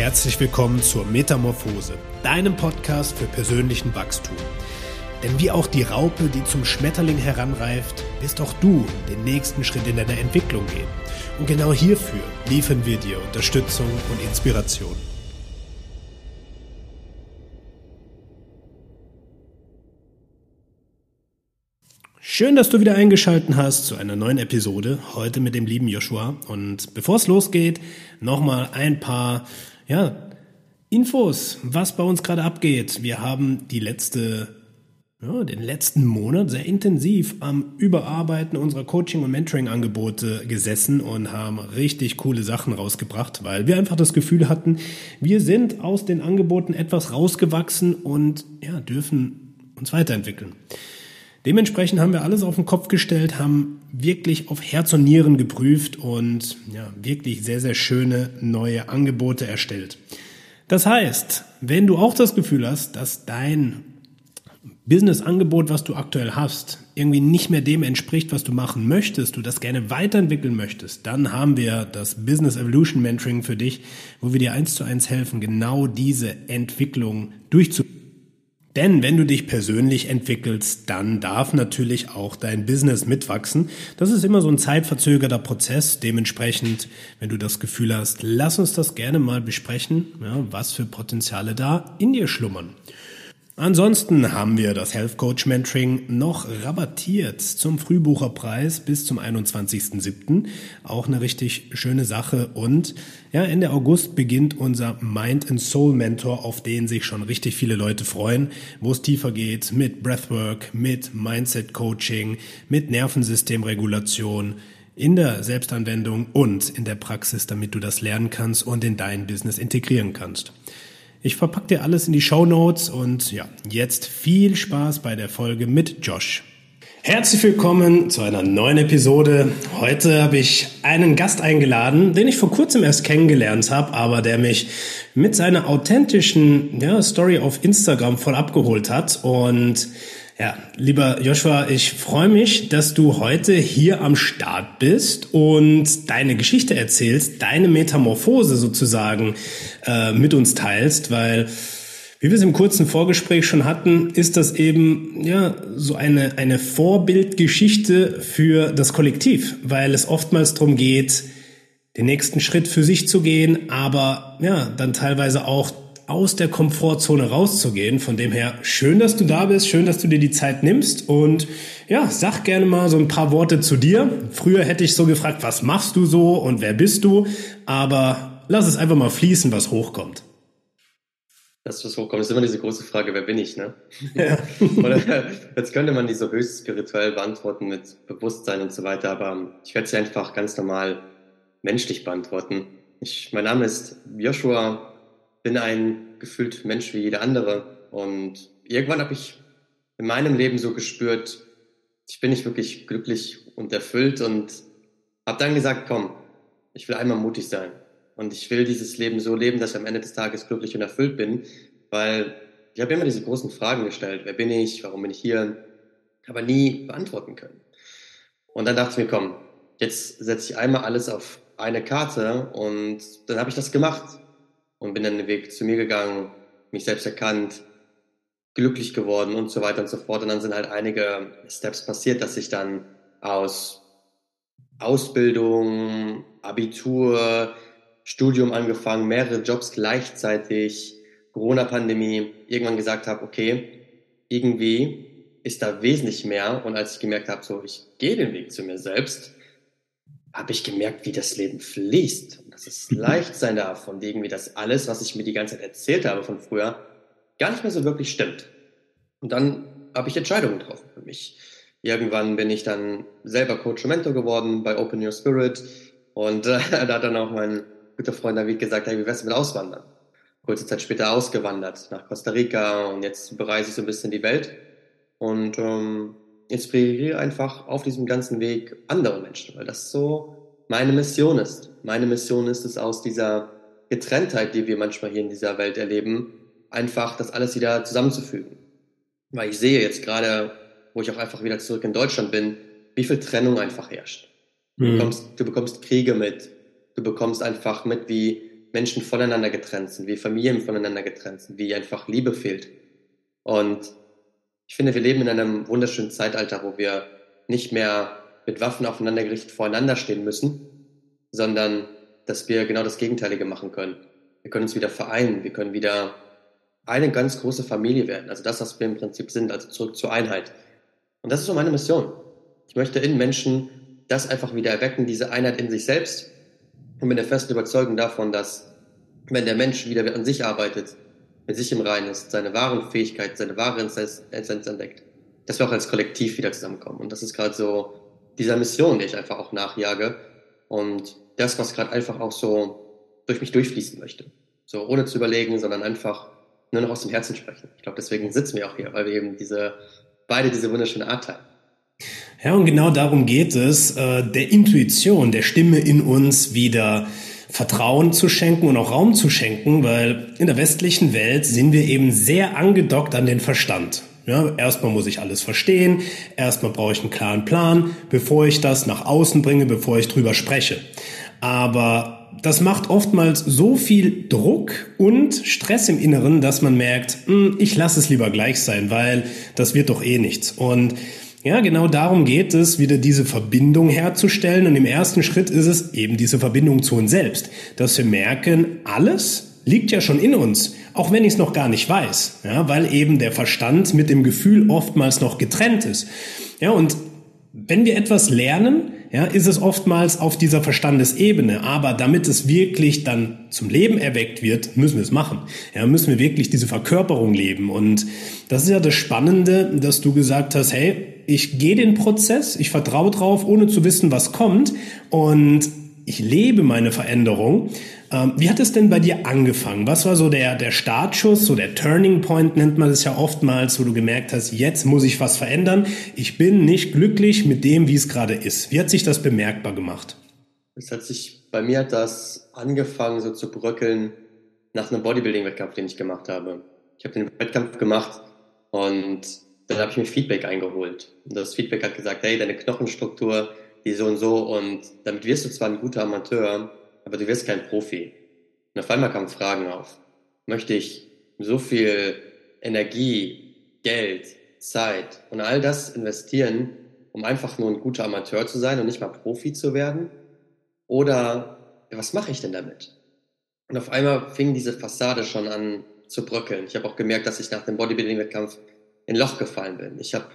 herzlich willkommen zur Metamorphose, deinem Podcast für persönlichen Wachstum. Denn wie auch die Raupe, die zum Schmetterling heranreift, wirst auch du den nächsten Schritt in deiner Entwicklung gehen. Und genau hierfür liefern wir dir Unterstützung und Inspiration. Schön, dass du wieder eingeschaltet hast zu einer neuen Episode, heute mit dem lieben Joshua. Und bevor es losgeht, nochmal ein paar ja, Infos, was bei uns gerade abgeht. Wir haben die letzte, ja, den letzten Monat sehr intensiv am Überarbeiten unserer Coaching- und Mentoring-Angebote gesessen und haben richtig coole Sachen rausgebracht, weil wir einfach das Gefühl hatten, wir sind aus den Angeboten etwas rausgewachsen und ja, dürfen uns weiterentwickeln. Dementsprechend haben wir alles auf den Kopf gestellt, haben wirklich auf Herz und Nieren geprüft und ja, wirklich sehr, sehr schöne neue Angebote erstellt. Das heißt, wenn du auch das Gefühl hast, dass dein Business-Angebot, was du aktuell hast, irgendwie nicht mehr dem entspricht, was du machen möchtest, du das gerne weiterentwickeln möchtest, dann haben wir das Business Evolution Mentoring für dich, wo wir dir eins zu eins helfen, genau diese Entwicklung durchzuführen. Denn wenn du dich persönlich entwickelst, dann darf natürlich auch dein Business mitwachsen. Das ist immer so ein zeitverzögerter Prozess. Dementsprechend, wenn du das Gefühl hast, lass uns das gerne mal besprechen, ja, was für Potenziale da in dir schlummern. Ansonsten haben wir das Health Coach Mentoring noch rabattiert zum Frühbucherpreis bis zum 21.07. Auch eine richtig schöne Sache. Und ja, Ende August beginnt unser Mind and Soul Mentor, auf den sich schon richtig viele Leute freuen, wo es tiefer geht mit Breathwork, mit Mindset Coaching, mit Nervensystemregulation in der Selbstanwendung und in der Praxis, damit du das lernen kannst und in dein Business integrieren kannst. Ich verpacke dir alles in die Show Notes und ja, jetzt viel Spaß bei der Folge mit Josh. Herzlich willkommen zu einer neuen Episode. Heute habe ich einen Gast eingeladen, den ich vor kurzem erst kennengelernt habe, aber der mich mit seiner authentischen ja, Story auf Instagram voll abgeholt hat und ja, lieber Joshua, ich freue mich, dass du heute hier am Start bist und deine Geschichte erzählst, deine Metamorphose sozusagen äh, mit uns teilst, weil wie wir es im kurzen Vorgespräch schon hatten, ist das eben ja so eine eine Vorbildgeschichte für das Kollektiv, weil es oftmals darum geht, den nächsten Schritt für sich zu gehen, aber ja dann teilweise auch aus der Komfortzone rauszugehen. Von dem her, schön, dass du da bist, schön, dass du dir die Zeit nimmst und ja, sag gerne mal so ein paar Worte zu dir. Früher hätte ich so gefragt, was machst du so und wer bist du? Aber lass es einfach mal fließen, was hochkommt. Das, was hochkommt, ist immer diese große Frage, wer bin ich, ne? Ja. Oder jetzt könnte man die so höchst spirituell beantworten mit Bewusstsein und so weiter, aber ich werde sie einfach ganz normal menschlich beantworten. Ich, mein Name ist Joshua bin ein gefühlt Mensch wie jeder andere. Und irgendwann habe ich in meinem Leben so gespürt, ich bin nicht wirklich glücklich und erfüllt und habe dann gesagt, komm, ich will einmal mutig sein. Und ich will dieses Leben so leben, dass ich am Ende des Tages glücklich und erfüllt bin, weil ich habe immer diese großen Fragen gestellt. Wer bin ich? Warum bin ich hier? Aber nie beantworten können. Und dann dachte ich mir, komm, jetzt setze ich einmal alles auf eine Karte und dann habe ich das gemacht und bin dann den Weg zu mir gegangen, mich selbst erkannt, glücklich geworden und so weiter und so fort. Und dann sind halt einige Steps passiert, dass ich dann aus Ausbildung, Abitur, Studium angefangen, mehrere Jobs gleichzeitig, Corona-Pandemie, irgendwann gesagt habe, okay, irgendwie ist da wesentlich mehr. Und als ich gemerkt habe, so, ich gehe den Weg zu mir selbst, habe ich gemerkt, wie das Leben fließt dass es leicht sein darf und irgendwie das alles, was ich mir die ganze Zeit erzählt habe von früher, gar nicht mehr so wirklich stimmt. Und dann habe ich Entscheidungen getroffen für mich. Irgendwann bin ich dann selber Coach und Mentor geworden bei Open Your Spirit und äh, da hat dann auch mein guter Freund David gesagt, hey, wie wär's mit Auswandern? Kurze Zeit später ausgewandert nach Costa Rica und jetzt bereise ich so ein bisschen die Welt und ähm, inspiriere einfach auf diesem ganzen Weg andere Menschen, weil das so meine Mission ist. Meine Mission ist es aus dieser Getrenntheit, die wir manchmal hier in dieser Welt erleben, einfach das alles wieder zusammenzufügen. Weil ich sehe jetzt gerade, wo ich auch einfach wieder zurück in Deutschland bin, wie viel Trennung einfach herrscht. Du, mhm. bekommst, du bekommst Kriege mit, du bekommst einfach mit, wie Menschen voneinander getrennt sind, wie Familien voneinander getrennt sind, wie einfach Liebe fehlt. Und ich finde, wir leben in einem wunderschönen Zeitalter, wo wir nicht mehr mit Waffen aufeinander gerichtet voreinander stehen müssen, sondern dass wir genau das Gegenteilige machen können. Wir können uns wieder vereinen, wir können wieder eine ganz große Familie werden. Also das, was wir im Prinzip sind, also zurück zur Einheit. Und das ist so meine Mission. Ich möchte in Menschen das einfach wieder erwecken, diese Einheit in sich selbst und bin der festen Überzeugung davon, dass wenn der Mensch wieder an sich arbeitet, mit sich im Reinen ist, seine wahren Fähigkeiten, seine wahre Essenz entdeckt, dass wir auch als Kollektiv wieder zusammenkommen. Und das ist gerade so dieser Mission, die ich einfach auch nachjage und das, was gerade einfach auch so durch mich durchfließen möchte. So ohne zu überlegen, sondern einfach nur noch aus dem Herzen sprechen. Ich glaube, deswegen sitzen wir auch hier, weil wir eben diese, beide diese wunderschöne Art teilen. Ja, und genau darum geht es, äh, der Intuition, der Stimme in uns wieder Vertrauen zu schenken und auch Raum zu schenken, weil in der westlichen Welt sind wir eben sehr angedockt an den Verstand. Ja, erstmal muss ich alles verstehen, erstmal brauche ich einen klaren Plan, bevor ich das nach außen bringe, bevor ich drüber spreche. Aber das macht oftmals so viel Druck und Stress im Inneren, dass man merkt, hm, ich lasse es lieber gleich sein, weil das wird doch eh nichts. Und ja, genau darum geht es, wieder diese Verbindung herzustellen. Und im ersten Schritt ist es eben diese Verbindung zu uns selbst, dass wir merken, alles liegt ja schon in uns, auch wenn ich es noch gar nicht weiß, ja, weil eben der Verstand mit dem Gefühl oftmals noch getrennt ist. Ja, und wenn wir etwas lernen, ja, ist es oftmals auf dieser Verstandesebene. Aber damit es wirklich dann zum Leben erweckt wird, müssen wir es machen. Ja, müssen wir wirklich diese Verkörperung leben. Und das ist ja das Spannende, dass du gesagt hast, hey, ich gehe den Prozess, ich vertraue drauf, ohne zu wissen, was kommt. Und ich lebe meine Veränderung. Ähm, wie hat es denn bei dir angefangen? Was war so der, der Startschuss, so der Turning Point nennt man es ja oftmals, wo du gemerkt hast, jetzt muss ich was verändern. Ich bin nicht glücklich mit dem, wie es gerade ist. Wie hat sich das bemerkbar gemacht? Es hat sich, bei mir hat das angefangen so zu bröckeln nach einem Bodybuilding-Wettkampf, den ich gemacht habe. Ich habe den Wettkampf gemacht und dann habe ich mir Feedback eingeholt. Und das Feedback hat gesagt, hey, deine Knochenstruktur, die so und so und damit wirst du zwar ein guter Amateur, aber du wirst kein Profi. Und auf einmal kamen Fragen auf. Möchte ich so viel Energie, Geld, Zeit und all das investieren, um einfach nur ein guter Amateur zu sein und nicht mal Profi zu werden? Oder was mache ich denn damit? Und auf einmal fing diese Fassade schon an zu bröckeln. Ich habe auch gemerkt, dass ich nach dem Bodybuilding-Wettkampf in Loch gefallen bin. Ich habe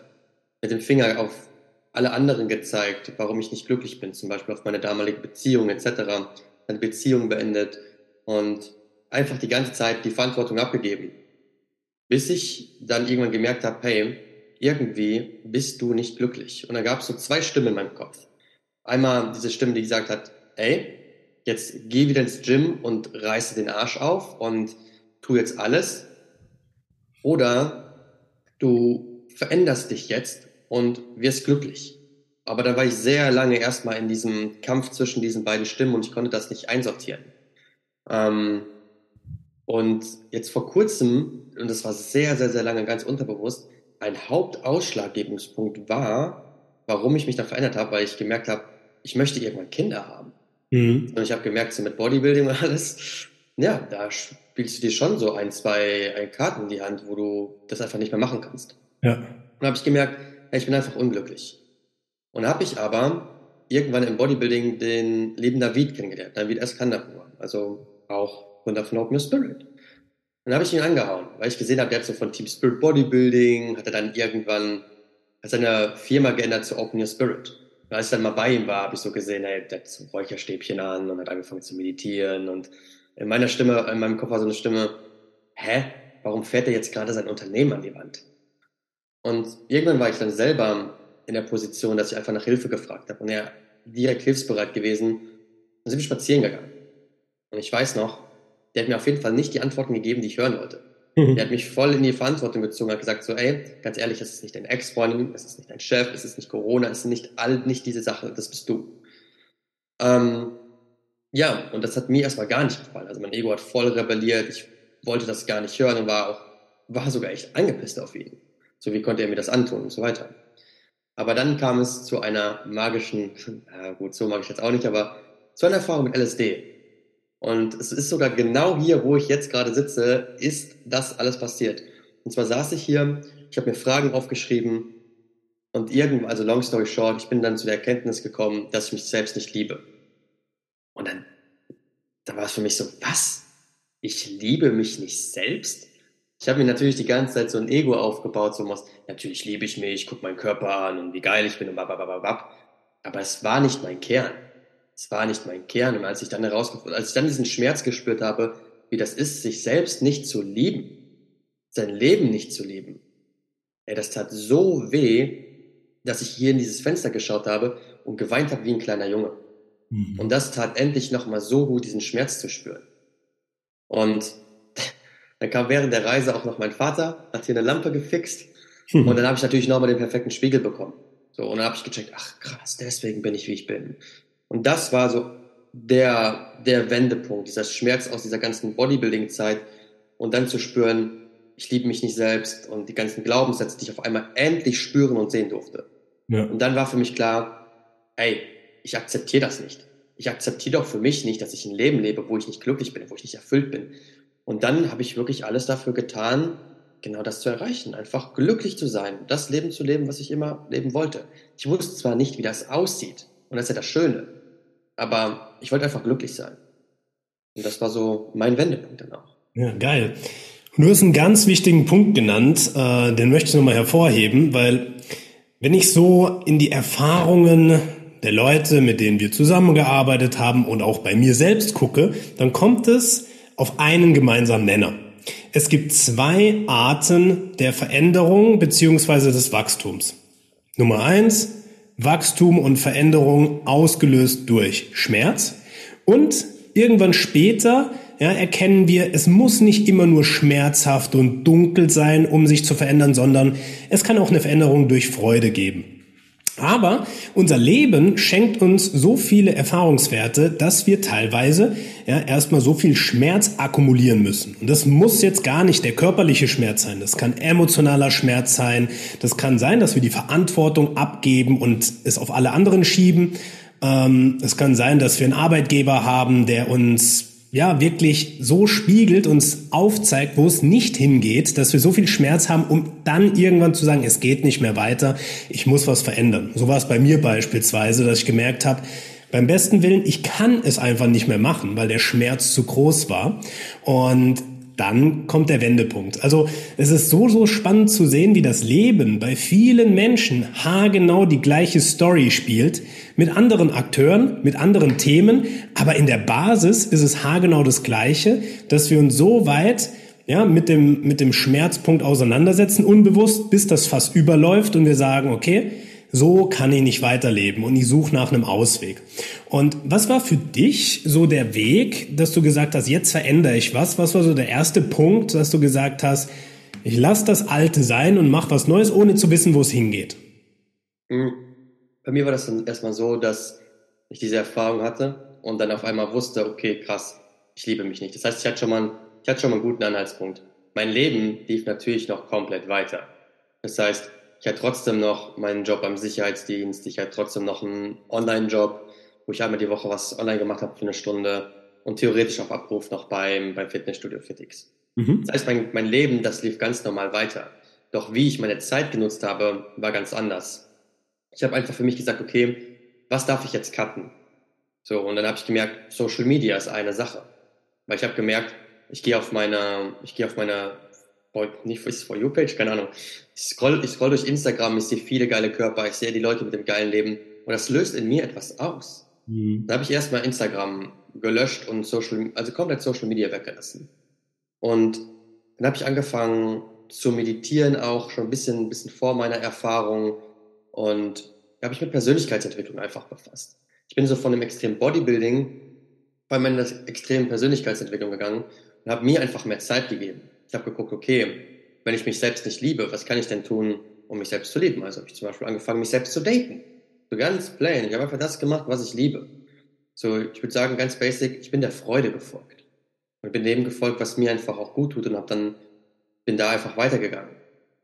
mit dem Finger auf alle anderen gezeigt, warum ich nicht glücklich bin, zum Beispiel auf meine damalige Beziehung etc eine Beziehung beendet und einfach die ganze Zeit die Verantwortung abgegeben. Bis ich dann irgendwann gemerkt habe, hey, irgendwie bist du nicht glücklich. Und dann gab es so zwei Stimmen in meinem Kopf. Einmal diese Stimme, die gesagt hat, ey, jetzt geh wieder ins Gym und reiße den Arsch auf und tu jetzt alles. Oder du veränderst dich jetzt und wirst glücklich. Aber dann war ich sehr lange erstmal in diesem Kampf zwischen diesen beiden Stimmen und ich konnte das nicht einsortieren. Ähm, und jetzt vor kurzem, und das war sehr, sehr, sehr lange ganz unterbewusst, ein Hauptausschlaggebungspunkt war, warum ich mich da verändert habe, weil ich gemerkt habe, ich möchte irgendwann Kinder haben. Mhm. Und ich habe gemerkt, so mit Bodybuilding und alles, ja, da spielst du dir schon so ein, zwei ein Karten in die Hand, wo du das einfach nicht mehr machen kannst. Ja. Und dann habe ich gemerkt, hey, ich bin einfach unglücklich. Und habe ich aber irgendwann im Bodybuilding den lieben David kennengelernt, David Eskandapur, also auch Gründer von Open Your Spirit. Dann habe ich ihn angehauen, weil ich gesehen habe, der hat so von Team Spirit Bodybuilding, hat er dann irgendwann seine Firma geändert zu Open Your Spirit. Und als ich dann mal bei ihm war, habe ich so gesehen, hey, der hat so Räucherstäbchen an und hat angefangen zu meditieren und in meiner Stimme, in meinem Kopf war so eine Stimme, hä, warum fährt er jetzt gerade sein Unternehmen an die Wand? Und irgendwann war ich dann selber in der Position, dass ich einfach nach Hilfe gefragt habe und er direkt hilfsbereit gewesen. Dann sind wir spazieren gegangen. Und ich weiß noch, der hat mir auf jeden Fall nicht die Antworten gegeben, die ich hören wollte. Mhm. Der hat mich voll in die Verantwortung gezogen, hat gesagt so, ey, ganz ehrlich, es ist nicht dein Ex-Freundin, es ist nicht dein Chef, es ist nicht Corona, es ist nicht all, nicht diese Sache, das bist du. Ähm, ja, und das hat mir erstmal gar nicht gefallen. Also mein Ego hat voll rebelliert, ich wollte das gar nicht hören und war auch, war sogar echt angepisst auf ihn. So, wie konnte er mir das antun und so weiter. Aber dann kam es zu einer magischen, äh, gut, so mag ich jetzt auch nicht, aber zu einer Erfahrung mit LSD. Und es ist sogar genau hier, wo ich jetzt gerade sitze, ist das alles passiert. Und zwar saß ich hier, ich habe mir Fragen aufgeschrieben und irgendwann, also long story short, ich bin dann zu der Erkenntnis gekommen, dass ich mich selbst nicht liebe. Und dann, da war es für mich so, was? Ich liebe mich nicht selbst? Ich habe mir natürlich die ganze Zeit so ein Ego aufgebaut, so was, natürlich liebe ich mich, guck meinen Körper an und wie geil ich bin und babababab. Aber es war nicht mein Kern. Es war nicht mein Kern. Und als ich dann herausgefunden, als ich dann diesen Schmerz gespürt habe, wie das ist, sich selbst nicht zu lieben, sein Leben nicht zu lieben, ey, das tat so weh, dass ich hier in dieses Fenster geschaut habe und geweint habe wie ein kleiner Junge. Mhm. Und das tat endlich nochmal so gut, diesen Schmerz zu spüren. Und dann kam während der Reise auch noch mein Vater, hat hier eine Lampe gefixt. Mhm. Und dann habe ich natürlich nochmal den perfekten Spiegel bekommen. So, und dann habe ich gecheckt, ach krass, deswegen bin ich, wie ich bin. Und das war so der, der Wendepunkt, dieser Schmerz aus dieser ganzen Bodybuilding-Zeit und dann zu spüren, ich liebe mich nicht selbst und die ganzen Glaubenssätze, die ich auf einmal endlich spüren und sehen durfte. Ja. Und dann war für mich klar, ey, ich akzeptiere das nicht. Ich akzeptiere doch für mich nicht, dass ich ein Leben lebe, wo ich nicht glücklich bin, wo ich nicht erfüllt bin. Und dann habe ich wirklich alles dafür getan, genau das zu erreichen, einfach glücklich zu sein, das Leben zu leben, was ich immer leben wollte. Ich wusste zwar nicht, wie das aussieht, und das ist ja das Schöne, aber ich wollte einfach glücklich sein. Und das war so mein Wendepunkt dann auch. Ja, geil. du hast einen ganz wichtigen Punkt genannt, äh, den möchte ich nochmal hervorheben, weil wenn ich so in die Erfahrungen der Leute, mit denen wir zusammengearbeitet haben und auch bei mir selbst gucke, dann kommt es auf einen gemeinsamen Nenner. Es gibt zwei Arten der Veränderung beziehungsweise des Wachstums. Nummer eins, Wachstum und Veränderung ausgelöst durch Schmerz. Und irgendwann später ja, erkennen wir, es muss nicht immer nur schmerzhaft und dunkel sein, um sich zu verändern, sondern es kann auch eine Veränderung durch Freude geben. Aber unser Leben schenkt uns so viele Erfahrungswerte, dass wir teilweise ja, erstmal so viel Schmerz akkumulieren müssen. Und das muss jetzt gar nicht der körperliche Schmerz sein. Das kann emotionaler Schmerz sein. Das kann sein, dass wir die Verantwortung abgeben und es auf alle anderen schieben. Ähm, es kann sein, dass wir einen Arbeitgeber haben, der uns ja wirklich so spiegelt, uns aufzeigt, wo es nicht hingeht, dass wir so viel Schmerz haben, um dann irgendwann zu sagen, es geht nicht mehr weiter, ich muss was verändern. So war es bei mir beispielsweise, dass ich gemerkt habe, beim besten Willen, ich kann es einfach nicht mehr machen, weil der Schmerz zu groß war. Und dann kommt der Wendepunkt. Also es ist so, so spannend zu sehen, wie das Leben bei vielen Menschen haargenau die gleiche Story spielt, mit anderen Akteuren, mit anderen Themen, aber in der Basis ist es haargenau das Gleiche, dass wir uns so weit ja, mit dem, mit dem Schmerzpunkt auseinandersetzen, unbewusst, bis das Fass überläuft und wir sagen, okay, so kann ich nicht weiterleben und ich suche nach einem Ausweg. Und was war für dich so der Weg, dass du gesagt hast, jetzt verändere ich was? Was war so der erste Punkt, dass du gesagt hast, ich lasse das Alte sein und mache was Neues, ohne zu wissen, wo es hingeht? Mhm. Bei mir war das dann erstmal so, dass ich diese Erfahrung hatte und dann auf einmal wusste, okay, krass, ich liebe mich nicht. Das heißt, ich hatte schon mal, ich hatte schon mal einen guten Anhaltspunkt. Mein Leben lief natürlich noch komplett weiter. Das heißt, ich hatte trotzdem noch meinen Job beim Sicherheitsdienst, ich hatte trotzdem noch einen Online-Job, wo ich einmal die Woche was online gemacht habe für eine Stunde und theoretisch auf Abruf noch beim, beim Fitnessstudio Fitix. Mhm. Das heißt, mein, mein Leben, das lief ganz normal weiter. Doch wie ich meine Zeit genutzt habe, war ganz anders. Ich habe einfach für mich gesagt, okay, was darf ich jetzt cutten? So, und dann habe ich gemerkt, Social Media ist eine Sache. Weil ich habe gemerkt, ich gehe auf meine, ich gehe auf meine nicht ist For You-Page, keine Ahnung. Ich scroll, ich scroll durch Instagram, ich sehe viele geile Körper, ich sehe die Leute mit dem geilen Leben und das löst in mir etwas aus. Mhm. Da habe ich erstmal Instagram gelöscht und Social, also komplett Social Media weggelassen. Und dann habe ich angefangen zu meditieren, auch schon ein bisschen, ein bisschen vor meiner Erfahrung und da habe ich mit Persönlichkeitsentwicklung einfach befasst. Ich bin so von dem extremen Bodybuilding bei meiner extremen Persönlichkeitsentwicklung gegangen und habe mir einfach mehr Zeit gegeben ich habe geguckt, okay, wenn ich mich selbst nicht liebe, was kann ich denn tun, um mich selbst zu lieben? Also habe ich zum Beispiel angefangen, mich selbst zu daten. So ganz plain. Ich habe einfach das gemacht, was ich liebe. So, ich würde sagen, ganz basic, ich bin der Freude gefolgt. Und bin dem gefolgt, was mir einfach auch gut tut und habe dann, bin da einfach weitergegangen.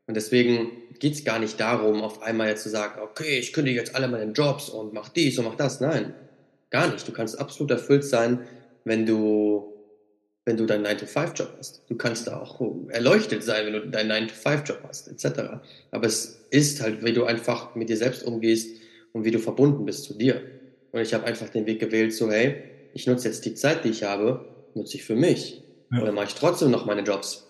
Und deswegen geht es gar nicht darum, auf einmal jetzt zu sagen, okay, ich kündige jetzt alle meine Jobs und mach dies und mach das. Nein, gar nicht. Du kannst absolut erfüllt sein wenn du wenn du deinen 9-to-5-Job hast. Du kannst da auch erleuchtet sein, wenn du deinen 9-to-5-Job hast, etc. Aber es ist halt, wie du einfach mit dir selbst umgehst und wie du verbunden bist zu dir. Und ich habe einfach den Weg gewählt, so hey, ich nutze jetzt die Zeit, die ich habe, nutze ich für mich. Ja. Oder mache ich trotzdem noch meine Jobs.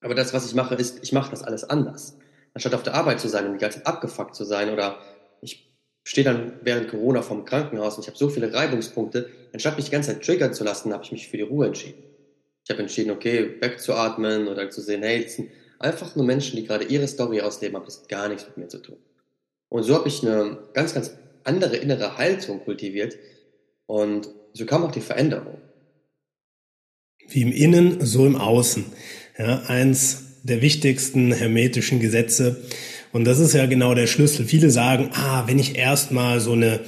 Aber das, was ich mache, ist, ich mache das alles anders. Anstatt auf der Arbeit zu sein und die ganze Zeit abgefuckt zu sein oder ich stehe dann während Corona vom Krankenhaus und ich habe so viele Reibungspunkte, anstatt mich die ganze Zeit triggern zu lassen, habe ich mich für die Ruhe entschieden. Ich habe entschieden, okay, wegzuatmen oder zu sehen, hey, das sind einfach nur Menschen, die gerade ihre Story ausleben, aber das hat gar nichts mit mir zu tun. Und so habe ich eine ganz, ganz andere innere Haltung kultiviert und so kam auch die Veränderung. Wie im Innen, so im Außen. Ja, eins der wichtigsten hermetischen Gesetze. Und das ist ja genau der Schlüssel. Viele sagen, ah, wenn ich erstmal so eine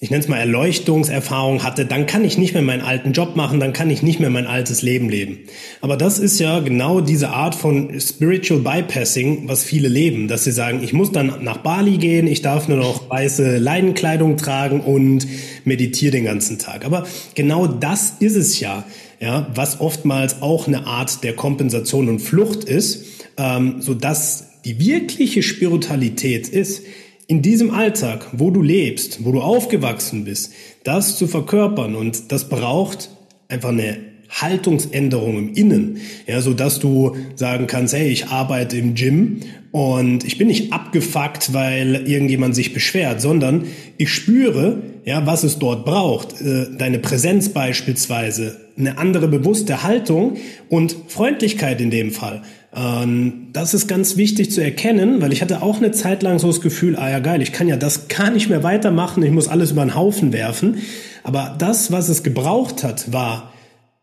ich nenne es mal Erleuchtungserfahrung hatte, dann kann ich nicht mehr meinen alten Job machen, dann kann ich nicht mehr mein altes Leben leben. Aber das ist ja genau diese Art von Spiritual Bypassing, was viele leben, dass sie sagen, ich muss dann nach Bali gehen, ich darf nur noch weiße Leinenkleidung tragen und meditiere den ganzen Tag. Aber genau das ist es ja, ja, was oftmals auch eine Art der Kompensation und Flucht ist, ähm, so dass die wirkliche Spiritualität ist, in diesem Alltag, wo du lebst, wo du aufgewachsen bist, das zu verkörpern und das braucht einfach eine Haltungsänderung im Innen, ja, so dass du sagen kannst, hey, ich arbeite im Gym und ich bin nicht abgefuckt, weil irgendjemand sich beschwert, sondern ich spüre, ja, was es dort braucht, äh, deine Präsenz beispielsweise, eine andere bewusste Haltung und Freundlichkeit in dem Fall. Ähm, das ist ganz wichtig zu erkennen, weil ich hatte auch eine Zeit lang so das Gefühl, ah ja geil, ich kann ja das gar nicht mehr weitermachen, ich muss alles über den Haufen werfen. Aber das, was es gebraucht hat, war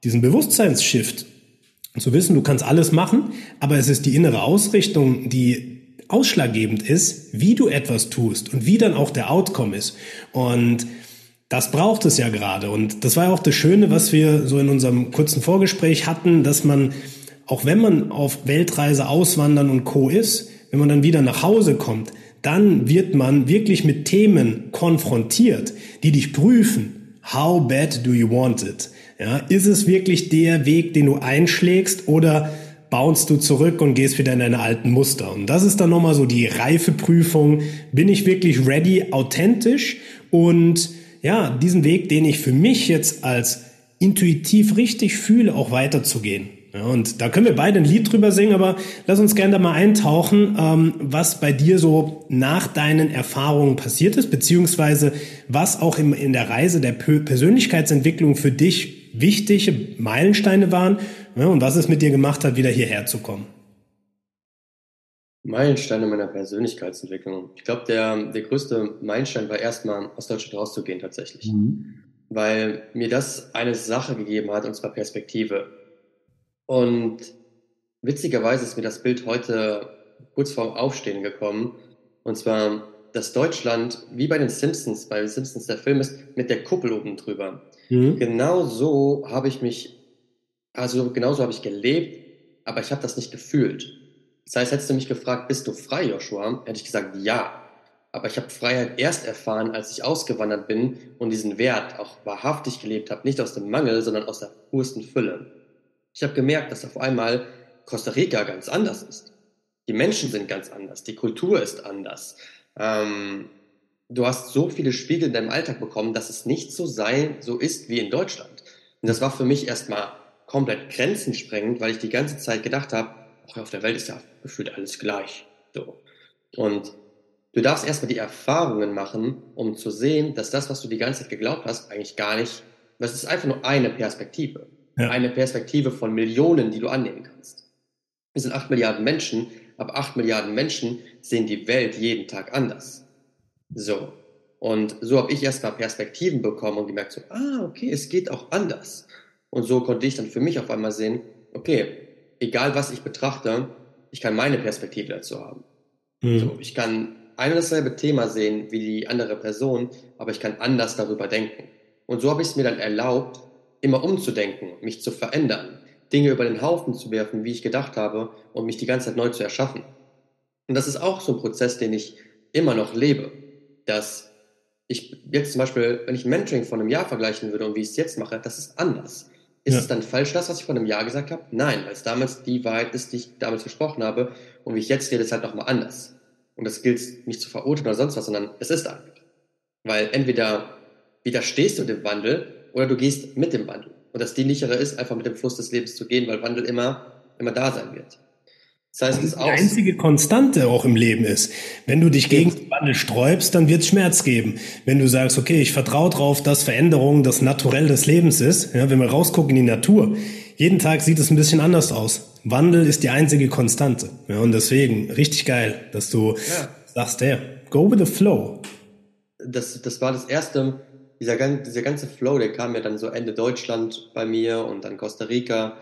diesen Bewusstseinsshift. Zu wissen, du kannst alles machen, aber es ist die innere Ausrichtung, die ausschlaggebend ist, wie du etwas tust und wie dann auch der Outcome ist. Und das braucht es ja gerade. Und das war ja auch das Schöne, was wir so in unserem kurzen Vorgespräch hatten, dass man auch wenn man auf Weltreise auswandern und Co. ist, wenn man dann wieder nach Hause kommt, dann wird man wirklich mit Themen konfrontiert, die dich prüfen. How bad do you want it? Ja, ist es wirklich der Weg, den du einschlägst oder bounst du zurück und gehst wieder in deine alten Muster? Und das ist dann nochmal so die Reifeprüfung. Bin ich wirklich ready, authentisch und ja, diesen Weg, den ich für mich jetzt als intuitiv richtig fühle, auch weiterzugehen. Ja, und da können wir beide ein Lied drüber singen, aber lass uns gerne da mal eintauchen, ähm, was bei dir so nach deinen Erfahrungen passiert ist, beziehungsweise was auch im, in der Reise der Persönlichkeitsentwicklung für dich wichtige Meilensteine waren ja, und was es mit dir gemacht hat, wieder hierher zu kommen. Meilensteine meiner Persönlichkeitsentwicklung. Ich glaube, der, der größte Meilenstein war erstmal aus Deutschland rauszugehen tatsächlich. Mhm. Weil mir das eine Sache gegeben hat, und zwar Perspektive und witzigerweise ist mir das Bild heute kurz vorm Aufstehen gekommen. Und zwar, dass Deutschland, wie bei den Simpsons, bei den Simpsons der Film ist, mit der Kuppel oben drüber. Mhm. Genau so habe ich mich, also genauso habe ich gelebt, aber ich habe das nicht gefühlt. Das heißt, hättest du mich gefragt, bist du frei, Joshua? Hätte ich gesagt, ja. Aber ich habe Freiheit erst erfahren, als ich ausgewandert bin und diesen Wert auch wahrhaftig gelebt habe, nicht aus dem Mangel, sondern aus der pursten Fülle. Ich habe gemerkt, dass auf einmal Costa Rica ganz anders ist. Die Menschen sind ganz anders, die Kultur ist anders. Ähm, du hast so viele Spiegel in deinem Alltag bekommen, dass es nicht so sein, so ist wie in Deutschland. Und das war für mich erstmal komplett grenzensprengend, weil ich die ganze Zeit gedacht habe, auf der Welt ist ja gefühlt alles gleich. So. Und du darfst erstmal die Erfahrungen machen, um zu sehen, dass das, was du die ganze Zeit geglaubt hast, eigentlich gar nicht, das ist einfach nur eine Perspektive. Ja. Eine Perspektive von Millionen, die du annehmen kannst. Wir sind acht Milliarden Menschen, aber acht Milliarden Menschen sehen die Welt jeden Tag anders. So. Und so habe ich erstmal Perspektiven bekommen und gemerkt so, ah, okay, es geht auch anders. Und so konnte ich dann für mich auf einmal sehen, okay, egal was ich betrachte, ich kann meine Perspektive dazu haben. Mhm. So, ich kann ein und dasselbe Thema sehen wie die andere Person, aber ich kann anders darüber denken. Und so habe ich es mir dann erlaubt, immer umzudenken, mich zu verändern, Dinge über den Haufen zu werfen, wie ich gedacht habe, und mich die ganze Zeit neu zu erschaffen. Und das ist auch so ein Prozess, den ich immer noch lebe, dass ich jetzt zum Beispiel, wenn ich Mentoring von einem Jahr vergleichen würde und wie ich es jetzt mache, das ist anders. Ist ja. es dann falsch, das, was ich vor einem Jahr gesagt habe? Nein, weil es damals die Wahrheit ist, die ich damals gesprochen habe. Und wie ich jetzt rede, ist halt nochmal anders. Und das gilt nicht zu verurteilen oder sonst was, sondern es ist einfach. Weil entweder widerstehst du dem Wandel oder du gehst mit dem Wandel. Und das Dienlichere ist, einfach mit dem Fluss des Lebens zu gehen, weil Wandel immer, immer da sein wird. Das heißt, das die einzige Konstante auch im Leben ist. Wenn du dich gegen den Wandel sträubst, dann wird es Schmerz geben. Wenn du sagst, okay, ich vertraue darauf, dass Veränderung das Naturell des Lebens ist, ja, wenn wir rausgucken in die Natur, jeden Tag sieht es ein bisschen anders aus. Wandel ist die einzige Konstante. Ja, und deswegen, richtig geil, dass du ja. sagst, hey, go with the flow. Das, das war das erste, dieser, dieser ganze Flow, der kam ja dann so Ende Deutschland bei mir und dann Costa Rica.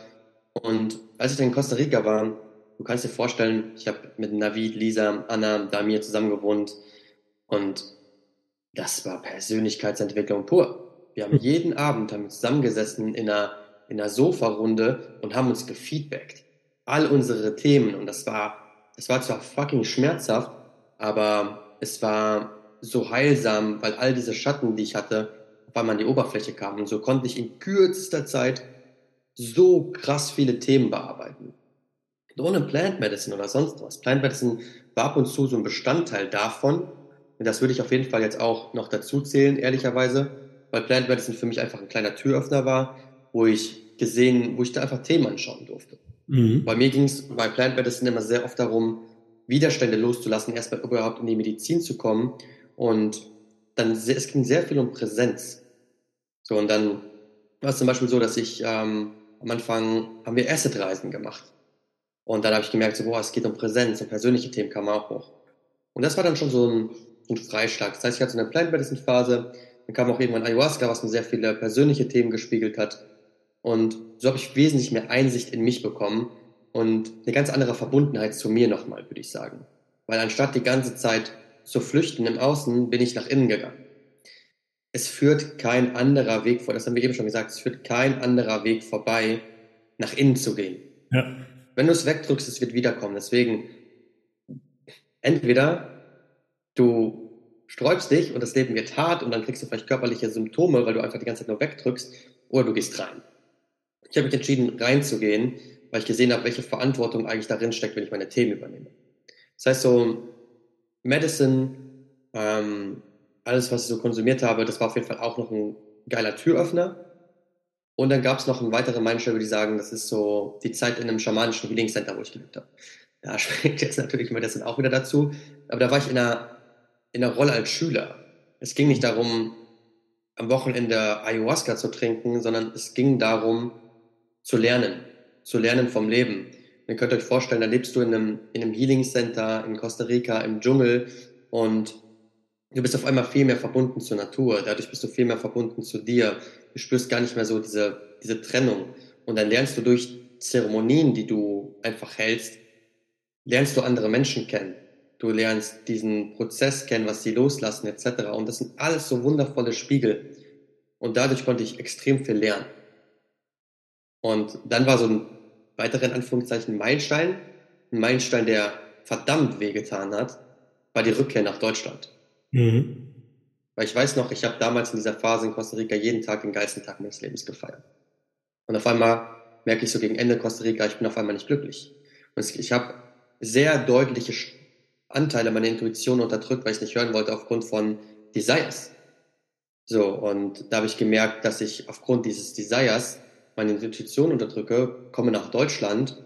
Und als ich dann in Costa Rica war, du kannst dir vorstellen, ich habe mit Navid, Lisa, Anna, Damir zusammen gewohnt und das war Persönlichkeitsentwicklung pur. Wir haben hm. jeden Abend haben zusammengesessen in einer, in einer Sofa-Runde und haben uns gefeedbackt. All unsere Themen und das war, das war zwar fucking schmerzhaft, aber es war so heilsam, weil all diese Schatten, die ich hatte, auf einmal an die Oberfläche kamen. Und so konnte ich in kürzester Zeit so krass viele Themen bearbeiten ohne Plant Medicine oder sonst was. Plant Medicine war ab und zu so ein Bestandteil davon. Und das würde ich auf jeden Fall jetzt auch noch dazu zählen, ehrlicherweise, weil Plant Medicine für mich einfach ein kleiner Türöffner war, wo ich gesehen, wo ich da einfach Themen anschauen durfte. Mhm. Bei mir ging es bei Plant Medicine immer sehr oft darum, Widerstände loszulassen, erstmal überhaupt in die Medizin zu kommen. Und dann, es ging sehr viel um Präsenz. So, und dann war es zum Beispiel so, dass ich ähm, am Anfang haben wir Acid-Reisen gemacht. Und dann habe ich gemerkt, so, boah, es geht um Präsenz und persönliche Themen kamen auch hoch. Und das war dann schon so ein, ein Freischlag. Das heißt, ich hatte so eine Plant Medicine Phase, dann kam auch irgendwann Ayahuasca, was mir sehr viele persönliche Themen gespiegelt hat. Und so habe ich wesentlich mehr Einsicht in mich bekommen und eine ganz andere Verbundenheit zu mir nochmal, würde ich sagen. Weil anstatt die ganze Zeit zu flüchten im Außen, bin ich nach innen gegangen. Es führt kein anderer Weg vor, das haben wir eben schon gesagt, es führt kein anderer Weg vorbei, nach innen zu gehen. Ja. Wenn du es wegdrückst, es wird wiederkommen. Deswegen, entweder du sträubst dich und das Leben wird hart und dann kriegst du vielleicht körperliche Symptome, weil du einfach die ganze Zeit nur wegdrückst, oder du gehst rein. Ich habe mich entschieden, reinzugehen, weil ich gesehen habe, welche Verantwortung eigentlich darin steckt, wenn ich meine Themen übernehme. Das heißt so, Medicine, ähm, alles, was ich so konsumiert habe, das war auf jeden Fall auch noch ein geiler Türöffner. Und dann gab es noch eine weitere Mindshare, die sagen, das ist so die Zeit in einem schamanischen Healing Center, wo ich gelebt habe. Da schmeckt jetzt natürlich dann auch wieder dazu. Aber da war ich in einer, in einer Rolle als Schüler. Es ging nicht darum, am Wochenende Ayahuasca zu trinken, sondern es ging darum, zu lernen. Zu lernen vom Leben. Ihr könnt euch vorstellen, da lebst du in einem, in einem Healing Center in Costa Rica im Dschungel und du bist auf einmal viel mehr verbunden zur Natur. Dadurch bist du viel mehr verbunden zu dir du spürst gar nicht mehr so diese, diese Trennung. Und dann lernst du durch Zeremonien, die du einfach hältst, lernst du andere Menschen kennen. Du lernst diesen Prozess kennen, was sie loslassen, etc. Und das sind alles so wundervolle Spiegel. Und dadurch konnte ich extrem viel lernen. Und dann war so ein weiterer in Anführungszeichen Meilenstein, ein Meilenstein, der verdammt wehgetan hat, war die Rückkehr nach Deutschland. Mhm. Weil ich weiß noch, ich habe damals in dieser Phase in Costa Rica jeden Tag den geilsten Tag meines Lebens gefeiert. Und auf einmal merke ich so gegen Ende Costa Rica, ich bin auf einmal nicht glücklich. Und ich habe sehr deutliche Anteile meiner Intuition unterdrückt, weil ich es nicht hören wollte aufgrund von Desires. So, und da habe ich gemerkt, dass ich aufgrund dieses Desires meine Intuition unterdrücke, komme nach Deutschland,